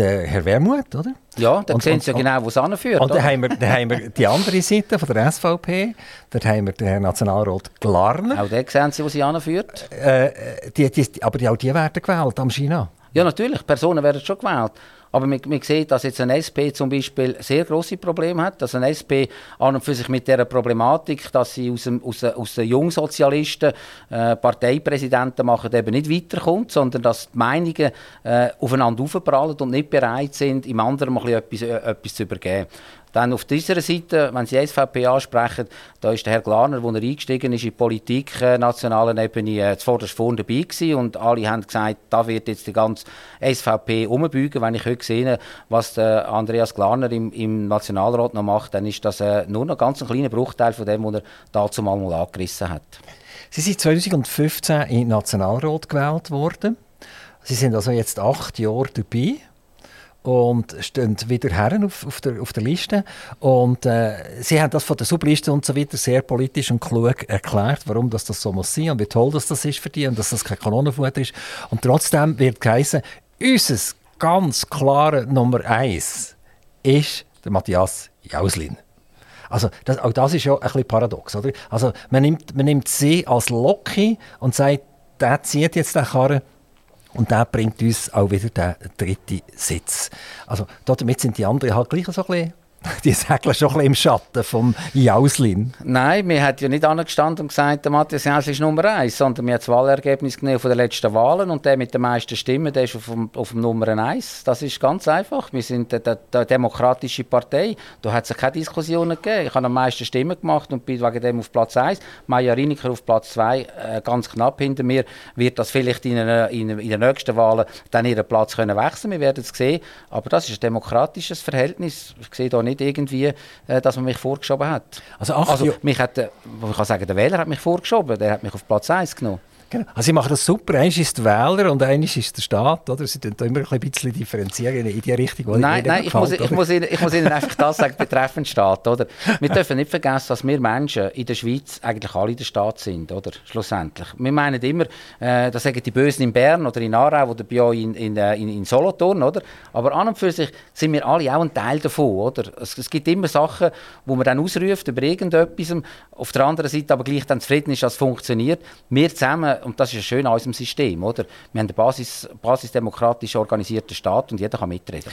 der Herr Wermuth, oder?
Ja, da sehen Sie ja genau, wo es anführt.
Und dann haben, wir, dann haben wir die andere Seite von der SVP, dort haben wir den Herrn Nationalrat Glarner.
Auch der sehen Sie, wo sie anführt.
Äh, die, die, aber die, auch die werden gewählt am China.
Ja, natürlich, Personen werden schon gewählt. Aber man, man sieht, dass jetzt ein SP zum Beispiel sehr große Probleme hat. Dass ein SP an und für sich mit der Problematik, dass sie aus, dem, aus, aus den Jungsozialisten äh, Parteipräsidenten machen, eben nicht weiterkommt, sondern dass die Meinungen äh, aufeinander aufprallen und nicht bereit sind, im anderen mal etwas, äh, etwas zu übergeben. Dann auf dieser Seite, wenn Sie SVP ansprechen, da ist der Herr Glarner, als er eingestiegen ist in die Politik äh, nationalen Ebene, äh, zuvorderst vorne dabei gewesen und alle haben gesagt, da wird jetzt die ganze SVP umbeugen. Wenn ich heute sehe, was der Andreas Glarner im, im Nationalrat noch macht, dann ist das äh, nur noch ganz ein kleiner Bruchteil von dem, was er dazu mal angerissen hat.
Sie sind 2015 in den Nationalrat gewählt worden. Sie sind also jetzt acht Jahre dabei und stehen wieder Herren auf, auf, der, auf der Liste. Und äh, sie haben das von der Subliste und so weiter sehr politisch und klug erklärt, warum das, das so muss sein und wie toll das, das ist für die und dass das kein Kanonenfutter ist. Und trotzdem wird geheißen, unser ganz klare Nummer eins ist der Matthias Jauslin. Also das, auch das ist ja ein bisschen paradox. Oder? Also man nimmt, man nimmt sie als Loki und sagt, der zieht jetzt den Karren Und der bringt uns auch wieder den dritten Sitz. Also damit sind die anderen halt gleich so ein bisschen Die segeln schon ein bisschen im Schatten vom Jauslin.
Nein, wir haben ja nicht angestanden und gesagt, der Matthias Jausli ist Nummer eins, sondern wir haben das Wahlergebnis genommen von den letzten Wahlen und der mit den meisten Stimmen, der ist auf dem, auf dem Nummer eins. Das ist ganz einfach. Wir sind eine, demokratische Partei. Da hat es keine Diskussionen gegeben. Ich habe am meisten Stimmen gemacht und bin wegen dem auf Platz eins. Maja Riniker auf Platz zwei, äh, ganz knapp hinter mir. Wird das vielleicht in, eine, in, in den nächsten Wahlen dann ihren Platz können wechseln? Wir werden es sehen. Aber das ist ein demokratisches Verhältnis. Ich sehe da nicht nicht irgendwie, äh, dass man mich vorgeschoben hat. Also, also mich hat, ich kann sagen, der Wähler hat mich vorgeschoben, der hat mich auf Platz 1 genommen.
Genau. Also sie machen das super. Eins ist der Wähler und eins ist der Staat. Oder? Sie tun da immer ein bisschen differenzieren in die Richtung.
Nein, nein ich, muss, ich, muss Ihnen, ich muss Ihnen einfach das sagen betreffend Staat. Oder? Wir dürfen nicht vergessen, dass wir Menschen in der Schweiz eigentlich alle der Staat sind. Oder? Schlussendlich. Wir meinen immer, äh, das sagen die Bösen in Bern oder in Aarau oder bei euch in, in, äh, in, in Solothurn. Oder? Aber an und für sich sind wir alle auch ein Teil davon. Oder? Es, es gibt immer Sachen, wo man dann ausruft über irgendetwas, auf der anderen Seite aber gleich dann zufrieden ist, dass es funktioniert. Wir zusammen und das ist schön an unserem System, oder? Wir haben einen Basis, basisdemokratisch organisierten Staat und jeder kann mitreden.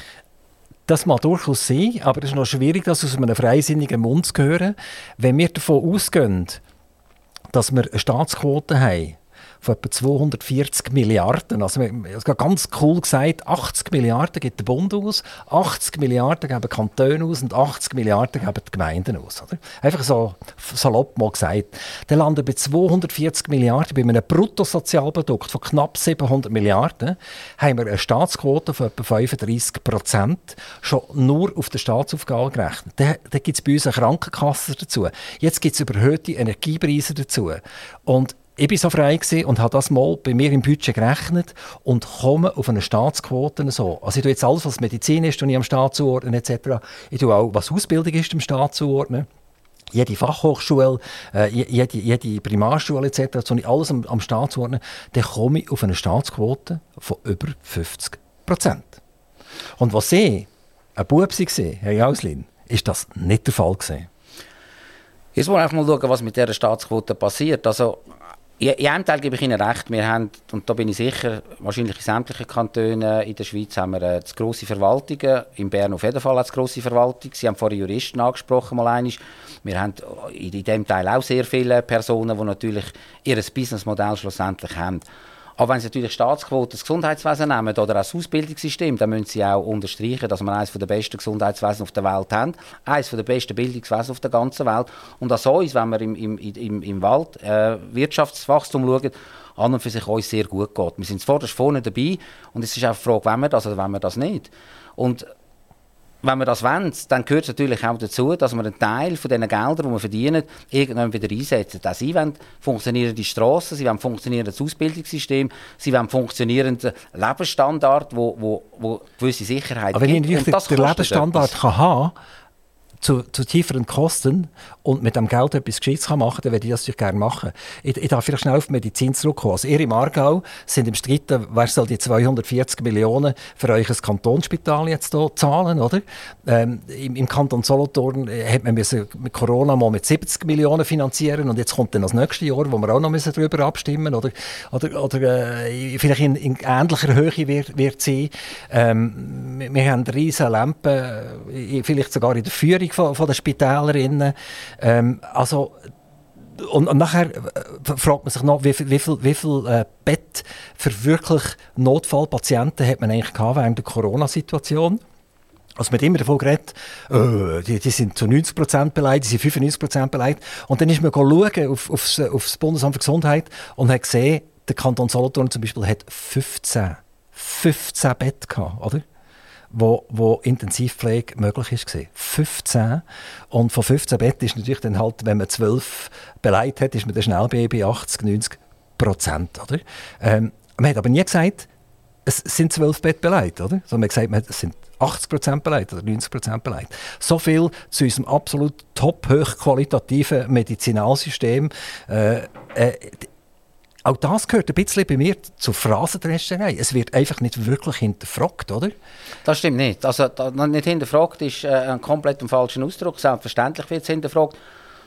Das mag durchaus sein, aber es ist noch schwierig, das aus einem freisinnigen Mund zu hören. Wenn wir davon ausgehen, dass wir eine Staatsquote haben, von etwa 240 Milliarden. Also, es ganz cool gesagt, 80 Milliarden gibt der Bund aus, 80 Milliarden geben Kantone aus und 80 Milliarden geben die Gemeinden aus. Oder? Einfach so salopp mal gesagt. Dann landen bei 240 Milliarden, bei einem Bruttosozialprodukt von knapp 700 Milliarden, haben wir eine Staatsquote von etwa 35 Prozent, schon nur auf der Staatsaufgabe gerechnet. Dann, dann gibt es bei uns eine Krankenkasse dazu. Jetzt gibt es überhöhte Energiepreise dazu. Und ich war so frei und habe das mal bei mir im Budget gerechnet und komme auf eine Staatsquote so. Also ich tue jetzt alles, was Medizin ist, und ich am Staat zuordnen etc. Ich tue auch, was Ausbildung ist, dem Staat zuordnen. Jede Fachhochschule, äh, jede, jede Primarschule etc., so ich alles am, am Staat zuordnen, dann komme ich auf eine Staatsquote von über 50 Prozent. Und was ich, ein Bub war, Herr Jauslin, ist das nicht der Fall gewesen.
Jetzt wollen wir einfach mal schauen, was mit dieser Staatsquote passiert. Also, in einem Teil gebe ich Ihnen recht. Wir haben, und da bin ich sicher, wahrscheinlich in sämtlichen Kantonen in der Schweiz haben wir äh, grosse Verwaltungen. In Bern auf jeden Fall eine grosse Verwaltung. Sie haben vorhin Juristen angesprochen, mal einmal. Wir haben in diesem Teil auch sehr viele Personen, die natürlich ihr Businessmodell schlussendlich haben. Aber wenn Sie natürlich Staatsquote das Gesundheitswesen nehmen oder das Ausbildungssystem, dann müssen Sie auch unterstreichen, dass wir eines der besten Gesundheitswesen auf der Welt haben, eines der besten Bildungswesen auf der ganzen Welt. Und auch uns, wenn wir im, im, im, im Wald äh, Wirtschaftswachstum schauen, an und für sich uns sehr gut geht. Wir sind vorderst vorne dabei und es ist auch die Frage, wenn wir das oder wenn wir das nicht. Und wenn wir das wollen, dann gehört es natürlich auch dazu, dass wir einen Teil von diesen Geldern, die wir verdienen, irgendwann wieder einsetzen. Auch sie wollen funktionierende Strassen, sie wollen funktionierendes Ausbildungssystem, sie wollen funktionierenden Lebensstandard, wo, wo, wo gewisse Sicherheit
Aber wenn ich den Lebensstandard kann haben zu, zu, tieferen Kosten und mit dem Geld etwas Gescheites machen kann, dann würde ich das natürlich gerne machen. Ich, ich darf vielleicht schnell auf Medizin zurückkommen. Also ihr im Aargau sind im Stritten, wer soll die 240 Millionen für euch ein Kantonsspital jetzt hier zahlen, oder? Ähm, im, im, Kanton Solothurn äh, hat man müssen mit Corona mal mit 70 Millionen finanzieren und jetzt kommt dann das nächste Jahr, wo wir auch noch müssen darüber abstimmen oder, oder, oder äh, vielleicht in, in, ähnlicher Höhe wird, wird sein. Ähm, wir, wir haben riesige Lampen, äh, vielleicht sogar in der Führung Führung von, von den Spitälerinnen. Ähm, also, und, und, nachher äh, fragt man sich noch, wie wie viel, wie viel äh, Bett für wirklich Notfallpatienten hat man eigentlich gehabt während der Corona-Situation? Also man hat immer davon geredet, äh, die, die, sind zu 90% beleidigt, die sind 95% beleidigt. Und dann ist man schauen auf, aufs, aufs Bundesamt für Gesundheit und hat gesehen, der Kanton Solothurn zum Beispiel hat 15, 15 Bett gehabt, oder? Wo, wo Intensivpflege möglich ist. 15. Und von 15 Betten ist natürlich dann halt, wenn man 12 beleidigt hat, ist man dann schnell bei 80, 90 Prozent. Oder? Ähm, man hat aber nie gesagt, es sind 12 Betten beleidigt. Oder? So, man hat gesagt, es sind 80 Prozent beleidigt oder 90 Prozent beleidigt. So viel zu unserem absolut top hochqualitativen Medizinalsystem. Äh, äh, auch das gehört ein bisschen bei mir zur Phrasendrescherei. Es wird einfach nicht wirklich hinterfragt, oder?
Das stimmt nicht. Also nicht hinterfragt ist äh, ein komplett falscher Ausdruck. Selbstverständlich wird es hinterfragt.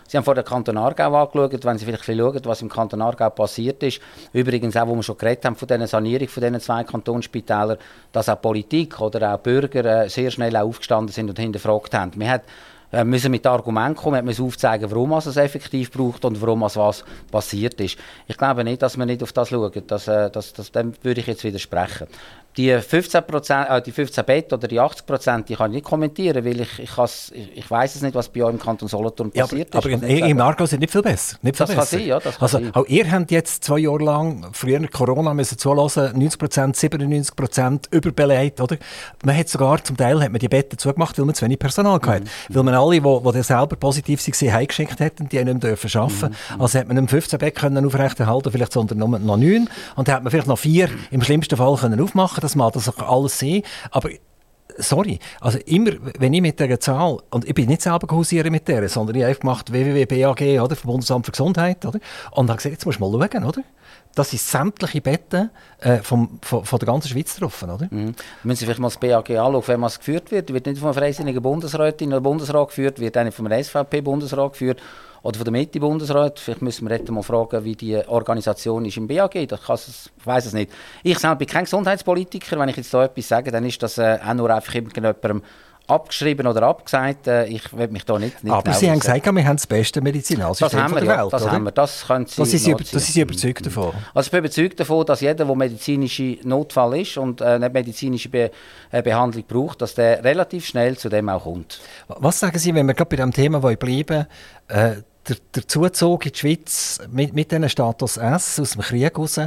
Sie haben vor den Kanton Aargau angeschaut, wenn Sie vielleicht schauen, was im Kanton Aargau passiert ist. Übrigens auch, wo wir schon geredet haben von dieser Sanierung von diesen zwei Kantonsspitälern, dass auch Politik oder auch Bürger äh, sehr schnell aufgestanden sind und hinterfragt haben. Wir hat äh, müssen mit Argumenten kommen, wir müssen aufzeigen, warum es effektiv braucht und warum es was passiert ist. Ich glaube nicht, dass wir nicht auf das schauen. Das, äh, das, das, dem würde ich jetzt widersprechen. Die 15, äh, die 15 Bett oder die 80 Prozent, die kann ich nicht kommentieren, weil ich, ich, ich, ich weiß es nicht, was bei euch im Kanton Solothurn passiert
ja, aber,
ist.
Aber im Aargau sind nicht viel besser. Nicht viel
das
besser.
kann sein, ja. Das
also,
sein.
auch ihr habt jetzt zwei Jahre lang, früher Corona, müssen zulassen, 90 Prozent, 97 Prozent überbelegt, oder? Man hat sogar, zum Teil hat man die Betten zugemacht, weil man zu wenig Personal hatte. Mhm. Weil man alle, die, die selber positiv waren, heimgeschickt hätten, die nicht mehr dürfen arbeiten mhm. Also hat man nicht 15 Betten können aufrechterhalten vielleicht sondern nur noch 9. Und dann hat man vielleicht noch vier im schlimmsten Fall können aufmachen Das mag das alles sein. Aber sorry, also immer, wenn ich mit dieser Zahl, und ich bin nicht selber hausieren mit der, sondern ich habe gemacht www.bag, vom Bundesamt für Gesundheit, oder, und habe gesagt, jetzt musst du mal schauen, oder? Das sind sämtliche Betten äh, vom, von, von, der ganzen Schweiz drauf, oder?
Mhm. Müssen Sie vielleicht mal das BAG anschauen, wenn es geführt wird. Wird nicht von einer freisinnigen Bundesrätin oder Bundesrat geführt, wird eigentlich vom SVP-Bundesrat geführt oder von der Mitte-Bundesrat. Vielleicht müssen wir mal fragen, wie die Organisation ist im BAG. Ich weiß es nicht. Ich selbst bin kein Gesundheitspolitiker. Wenn ich jetzt da etwas sage, dann ist das äh, auch nur einfach irgendjemandem abgeschrieben oder abgesagt. Äh, ich will mich da nicht, nicht
Aber genau Sie haben gesagt, wir haben das beste Medizinalsystem
das haben wir,
der
ja,
Welt,
das
oder?
haben wir. Das können Sie
das ist, über, das ist überzeugt davon?
Also ich bin überzeugt davon, dass jeder, der medizinische Notfall ist und äh, eine medizinische Be äh, Behandlung braucht, dass der relativ schnell zu dem auch kommt.
Was sagen Sie, wenn wir gerade bei dem Thema bleiben äh, der, der Zuzug in die Schweiz mit, mit diesem Status S aus dem Krieg heraus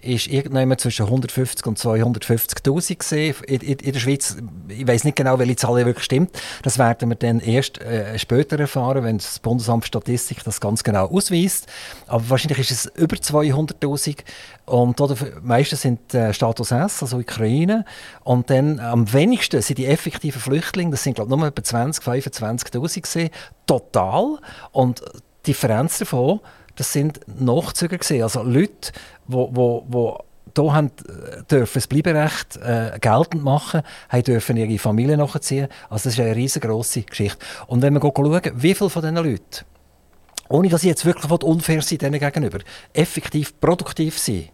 ist irgendwann zwischen 150 und 250'000 gesehen in, in, in, der Schweiz. Ich weiß nicht genau, welche Zahl wirklich stimmt. Das werden wir dann erst äh, später erfahren, wenn das Bundesamt Statistik das ganz genau ausweist. Aber wahrscheinlich ist es über 200'000 und oder, meistens sind äh, Status S, also Ukraine. Und dann am wenigsten sind die effektiven Flüchtlinge, das sind glaube ich nur etwa 20, 25'000 gesehen, total. Und die Differenz davon, das sind Nachzüger gesehen, also Leute, wo, wo, wo hier haben, äh, dürfen das Bleiberecht äh, geltend machen, haben dürfen ihre Familie nachziehen. Also das ist eine riesengroße Geschichte. Und wenn wir schauen, wie viele von diesen Leuten, ohne dass ich jetzt wirklich unfair sein denen gegenüber, effektiv produktiv sind,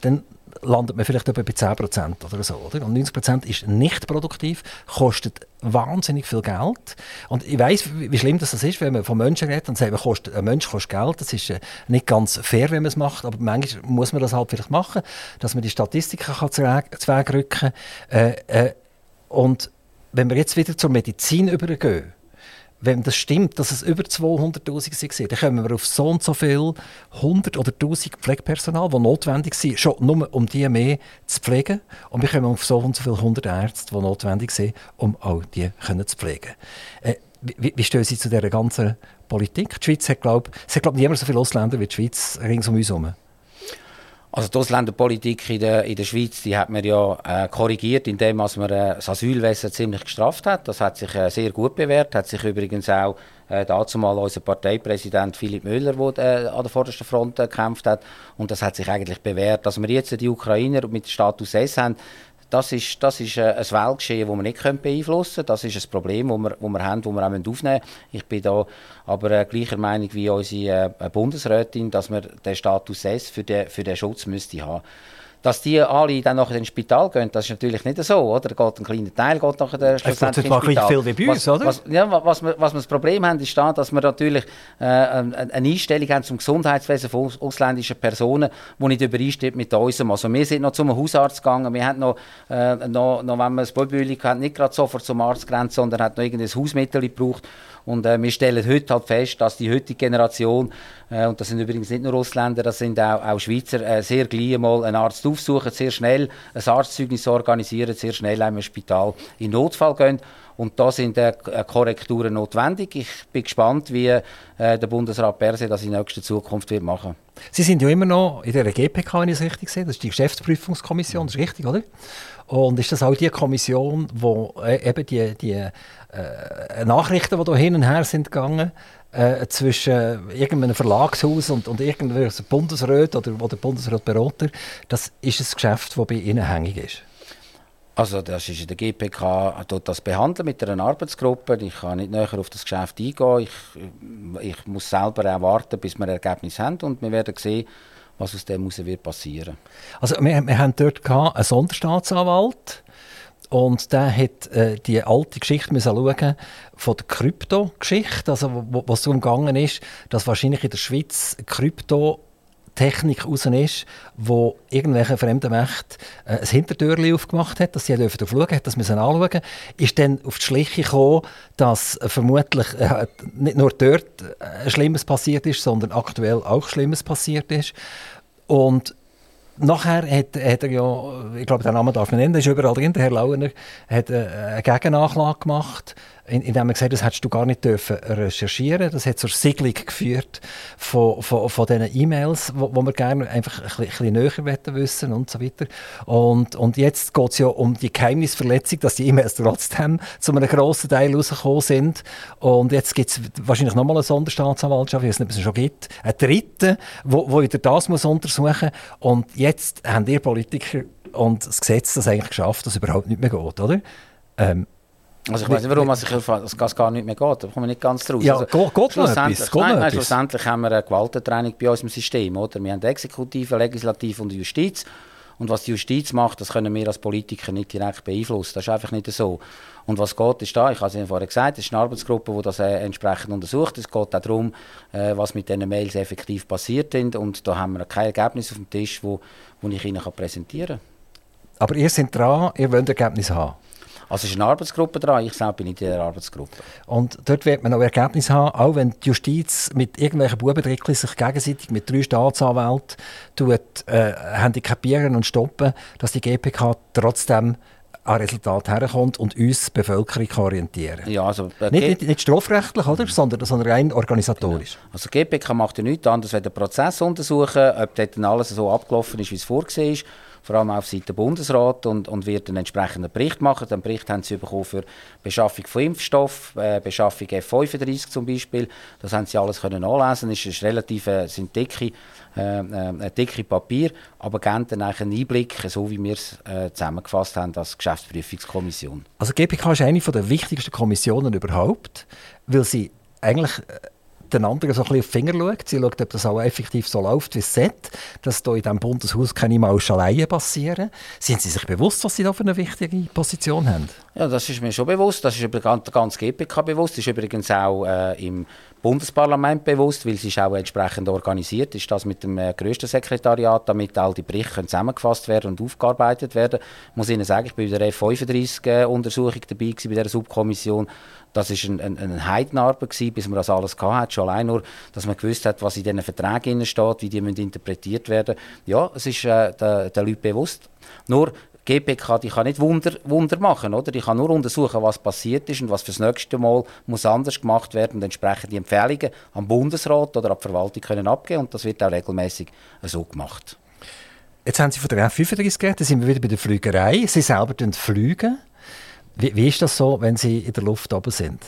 dann landet man vielleicht bei 10% oder so. Oder? Und 90% ist nicht produktiv, kostet wahnsinnig viel Geld. Und ich weiß, wie schlimm das ist, wenn man von Menschen redet und sagt, man kostet, ein Mensch kostet Geld. Das ist äh, nicht ganz fair, wenn man es macht, aber manchmal muss man das halt vielleicht machen, dass man die Statistiken kann zu Weg rücken kann. Äh, äh, und wenn wir jetzt wieder zur Medizin übergehen, wenn das stimmt, dass es über 200'000 waren, dann kommen wir auf so und so viel 100 oder 1000 Pflegepersonal, die notwendig sind, schon nur um die mehr zu pflegen. Und wir kommen auf so und so viele 100 Ärzte, die notwendig sind, um all die können zu pflegen. Äh, wie, wie stehen Sie zu dieser ganzen Politik? Die Schweiz hat, glaube ich, glaub, niemand so viele Ausländer wie die Schweiz rings um uns herum.
Also die Ausländerpolitik in der, in der Schweiz, die hat man ja äh, korrigiert, indem man äh, das Asylwesen ziemlich gestraft hat. Das hat sich äh, sehr gut bewährt, hat sich übrigens auch äh, dazu mal unser Parteipräsident Philipp Müller, der äh, an der vordersten Front äh, gekämpft hat. Und das hat sich eigentlich bewährt. Dass wir jetzt die Ukrainer mit Status S haben, das ist, das ist äh, ein Weltgeschehen, das wir nicht beeinflussen können. Das ist ein Problem, das wir, das wir haben, das wir auch aufnehmen müssen. Ich bin da aber äh, gleicher Meinung wie unsere äh, Bundesrätin, dass wir den Status S für den, für den Schutz müsste haben dass die alle dann nachher ins Spital gehen, das ist natürlich nicht so, oder? Geht ein kleiner Teil geht nachher der
schlussendlich ins Spital. viel wie bei uns,
oder? Was, ja, was, wir, was wir das Problem haben, ist da, dass wir natürlich äh, eine Einstellung haben zum Gesundheitswesen von ausländischen Personen, die nicht übereinstimmt mit unserem. Also wir sind noch zum Hausarzt gegangen, wir haben noch, äh, noch, noch wenn wir ein Baubühling hatten, nicht gerade sofort zum Arzt gerannt, sondern hat noch irgendein Hausmittel gebraucht. Und äh, wir stellen heute halt fest, dass die heutige Generation, äh, und das sind übrigens nicht nur Ausländer, das sind auch, auch Schweizer, äh, sehr gleich mal einen Arzt aufsuchen, sehr schnell ein Arztzeugnis organisieren, sehr schnell einem Spital in Notfall gehen. Und da sind äh, Korrekturen notwendig. Ich bin gespannt, wie äh, der Bundesrat Perse das in nächster Zukunft wird machen
Sie sind ja immer noch in der GPK, wenn ich es richtig sehe. Das ist die Geschäftsprüfungskommission, das ist richtig, oder? Und ist das auch die Kommission, wo äh, eben die, die äh, Nachrichten, die da hin und her sind gegangen, äh, zwischen irgendeinem Verlagshaus und, und irgendeinem Bundesrat oder, oder Bundesratberater, das ist ein Geschäft, das bei Ihnen hängig ist?
Also das ist in der GPK dort das behandeln mit einer Arbeitsgruppe. Ich kann nicht näher auf das Geschäft eingehen. Ich, ich muss selber auch warten, bis wir ein Ergebnis haben und wir werden sehen, was aus dem heraus wird passieren.
Also wir, wir haben dort einen Sonderstaatsanwalt und der hat äh, die alte Geschichte müssen schauen von der Krypto-Geschichte, also wo, was darum gegangen ist, dass wahrscheinlich in der Schweiz Krypto Technik raus ist, wo irgendwelche fremden Mächte äh, ein Hintertürchen aufgemacht hat, dass sie dürfen schauen, hat das müssen anschauen, ist dann auf die Schliche gekommen, dass vermutlich äh, nicht nur dort äh, Schlimmes passiert ist, sondern aktuell auch Schlimmes passiert ist. Und Nachher hat, hat, er ja, ich glaube, den Namen darf man nennen, ist überall drin, der Herr Lauener, hat äh, eine Gegennachlage gemacht indem er gesagt hat, das hättest du gar nicht dürfen recherchieren Das hat zur Siedlung geführt von, von, von diesen E-Mails, wo, wo wir gerne einfach ein bisschen, ein bisschen näher wissen und so weiter. Und, und jetzt geht es ja um die Geheimnisverletzung, dass die E-Mails trotzdem zu einem grossen Teil rausgekommen sind. Und jetzt gibt es wahrscheinlich nochmal eine Sonderstaatsanwaltschaft, wie es nicht schon gibt, einen dritten, wo wieder das muss untersuchen muss. Und jetzt haben die Politiker und das Gesetz das eigentlich geschafft, dass es überhaupt nicht mehr geht, oder?
Ähm, also ich weiß nicht, warum also ich, das gar nicht mehr geht. Da kommen wir nicht ganz draus.
Ja,
also,
geht, geht schlussendlich,
etwas, nein, nein, schlussendlich haben wir eine Gewaltentrennung bei unserem System. Oder? Wir haben Exekutive, Legislative und Justiz. Und was die Justiz macht, das können wir als Politiker nicht direkt beeinflussen. Das ist einfach nicht so. Und was geht, ist da, ich habe es Ihnen vorher gesagt, es ist eine Arbeitsgruppe, die das äh, entsprechend untersucht. Es geht auch darum, äh, was mit diesen Mails effektiv passiert ist. Und da haben wir kein Ergebnis auf dem Tisch, wo, wo ich Ihnen präsentieren kann.
Aber ihr seid dran, ihr wollt Ergebnis haben?
Also es ist eine Arbeitsgruppe dran, ich selbst bin in dieser Arbeitsgruppe.
Und dort wird man auch Ergebnisse haben, auch wenn die Justiz mit irgendwelchen Bubentrickchen sich gegenseitig mit drei Staatsanwälten tut, äh, handicapieren und stoppen, dass die GPK trotzdem an Resultat herkommt und uns Bevölkerung orientieren
ja, also,
äh, nicht, nicht, nicht, strafrechtlich, oder? Sondern, sondern rein organisatorisch.
Genau. Also die GPK macht ja nichts anderes, als den Prozess untersuchen, ob dort alles so abgelaufen ist, wie es vorgesehen ist vor allem auf Seite Bundesrat und, und wird einen entsprechenden Bericht machen. Den Bericht haben sie bekommen für Beschaffung von Impfstoff, äh, Beschaffung F35 zum Beispiel. Das haben sie alles können nachlesen. Es ist relativ äh, sind dicke, äh, äh, dicke Papier, aber geben dann einen Einblick, so wie wir es äh, zusammengefasst haben als Geschäftsprüfungskommission.
Also GPK ist eine der wichtigsten Kommissionen überhaupt, weil sie eigentlich äh, den anderen so ein bisschen auf Finger schaut. Sie schaut, ob das auch effektiv so läuft, wie es sollte, dass hier in diesem Bundeshaus keine Mauschaleien passieren. Sind Sie sich bewusst, was Sie da für eine wichtige Position haben?
Ja, das ist mir schon bewusst. Das ist über der ganzen GPK bewusst. Das ist übrigens auch äh, im Bundesparlament bewusst, weil es ist auch entsprechend organisiert ist, das mit dem äh, grössten Sekretariat, damit all die Berichte zusammengefasst werden und aufgearbeitet werden. Ich muss Ihnen sagen, ich bin bei der F35-Untersuchung dabei gewesen, bei dieser Subkommission. Das war ein, ein, eine Heidenarbeit, bis man das alles hatte. Schon allein nur, dass man gewusst hat, was in diesen Verträgen steht, wie die müssen interpretiert werden Ja, es ist äh, den, den Leuten bewusst. Nur, GPK die kann nicht Wunder, Wunder machen, oder? Die kann nur untersuchen, was passiert ist und was fürs nächste Mal muss anders gemacht werden und entsprechend die Empfehlungen am Bundesrat oder an die Verwaltung können abgeben und das wird auch regelmäßig so gemacht.
Jetzt haben Sie von der F35 geredet, da sind wir wieder bei der Flügerei. Sie selber fliegen. Wie, wie ist das so, wenn Sie in der Luft oben sind?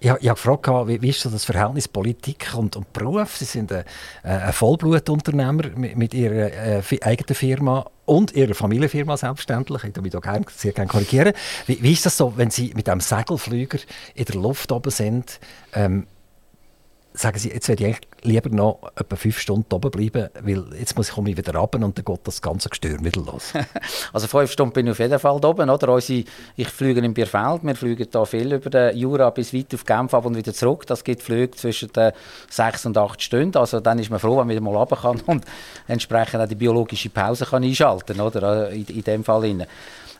Ich, ich habe gefragt, wie, wie ist so das Verhältnis Politik und, und Beruf? Sie sind ein, ein Vollblutunternehmer mit, mit Ihrer äh, eigenen Firma und Ihrer Familienfirma selbstverständlich. Ich würde mich da sehr gerne korrigieren. Wie, wie, ist das so, wenn Sie mit einem Segelflüger in der Luft oben sind? Ähm, sagen Sie, jetzt werde ich lieber noch etwa fünf Stunden oben bleiben, weil jetzt muss ich wieder runter und dann geht das ganze Gestürm wieder los.
also fünf Stunden bin ich auf jeden Fall oben. Oder? Unsere, ich fliege in Bierfeld, wir fliegen da viel über den Jura bis weit auf Genf ab und wieder zurück. Das gibt Flüge zwischen den sechs und acht Stunden. Also dann ist man froh, wenn man wieder mal runter kann und entsprechend auch die biologische Pause kann einschalten kann, in, in dem Fall.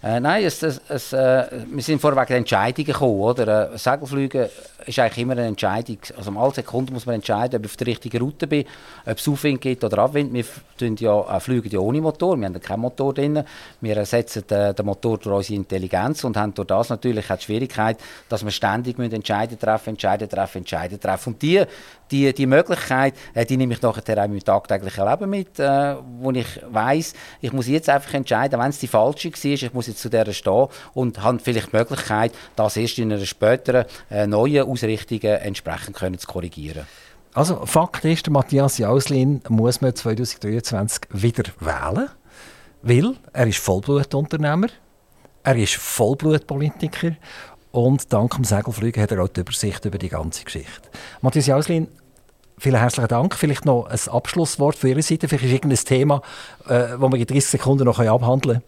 Äh, nein, es, es, es, äh, wir sind vorweg Entscheidungen gekommen. Oder? Äh, Segelflüge ist eigentlich immer eine Entscheidung. Also alle Sekunden muss man entscheiden, ob ich auf der richtigen Route bin, ob es Aufwind gibt oder Abwind. Wir fliegen ja, äh, fliegen ja ohne Motor, wir haben keinen Motor drin. Wir ersetzen den, den Motor durch unsere Intelligenz und haben durch das natürlich auch die Schwierigkeit, dass wir ständig Entscheidungen treffen, Entscheidungen treffen, Entscheidungen treffen. Und die, die, die Möglichkeit, äh, die nehme ich nachher auch im tagtäglichen Leben mit, äh, wo ich weiß, ich muss jetzt einfach entscheiden, wenn es die falsche war, ich muss jetzt zu der stehen und habe vielleicht die Möglichkeit, das erst in einer späteren äh, neuen Ausrichtung entsprechend können zu korrigieren.
Also Fakt ist, Matthias Jauslin muss man 2023 wieder wählen, weil er ist Vollblutunternehmer Er ist Vollblutpolitiker und dank dem Segelfliegen hat er auch die Übersicht über die ganze Geschichte. Matthias Jauslin, vielen herzlichen Dank. Vielleicht noch ein Abschlusswort von Ihrer Seite. Vielleicht ist irgendein Thema, äh, das wir in 30 Sekunden noch abhandeln können,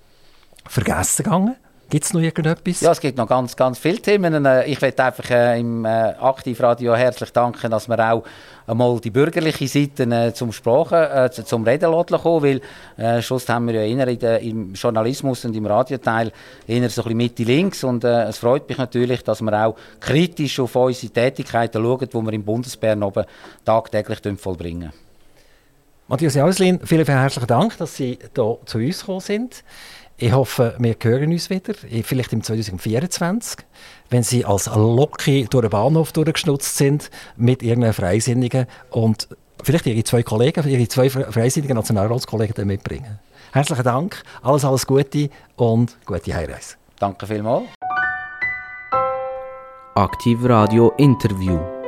vergessen gegangen. Gibt es noch irgendetwas?
Ja, es gibt noch ganz, ganz viele Themen. Äh, ich möchte einfach äh, im äh, Aktivradio herzlich danken, dass wir auch einmal die bürgerliche Seite äh, zum Sprachen, äh, zum Reden kommen, weil äh, Schluss haben wir ja eher in der, im Journalismus und im Radioteil eher so ein bisschen Mitte links und äh, es freut mich natürlich, dass wir auch kritisch auf unsere Tätigkeiten schauen, die wir im Bundesbären oben tagtäglich vollbringen.
Matthias Jauslin, vielen, vielen herzlichen Dank, dass Sie hier zu uns gekommen sind. Ich hoffe, wir hören uns wieder, vielleicht im 2024, wenn Sie als Loki durch den Bahnhof durchgeschnutzt sind mit irgendeinem Freisinnigen und vielleicht Ihre zwei Kollegen, Ihre zwei freisinnigen Nationalratskollegen mitbringen. Herzlichen Dank, alles, alles Gute und gute Heimreise.
Danke vielmals.
Aktiv Radio Interview.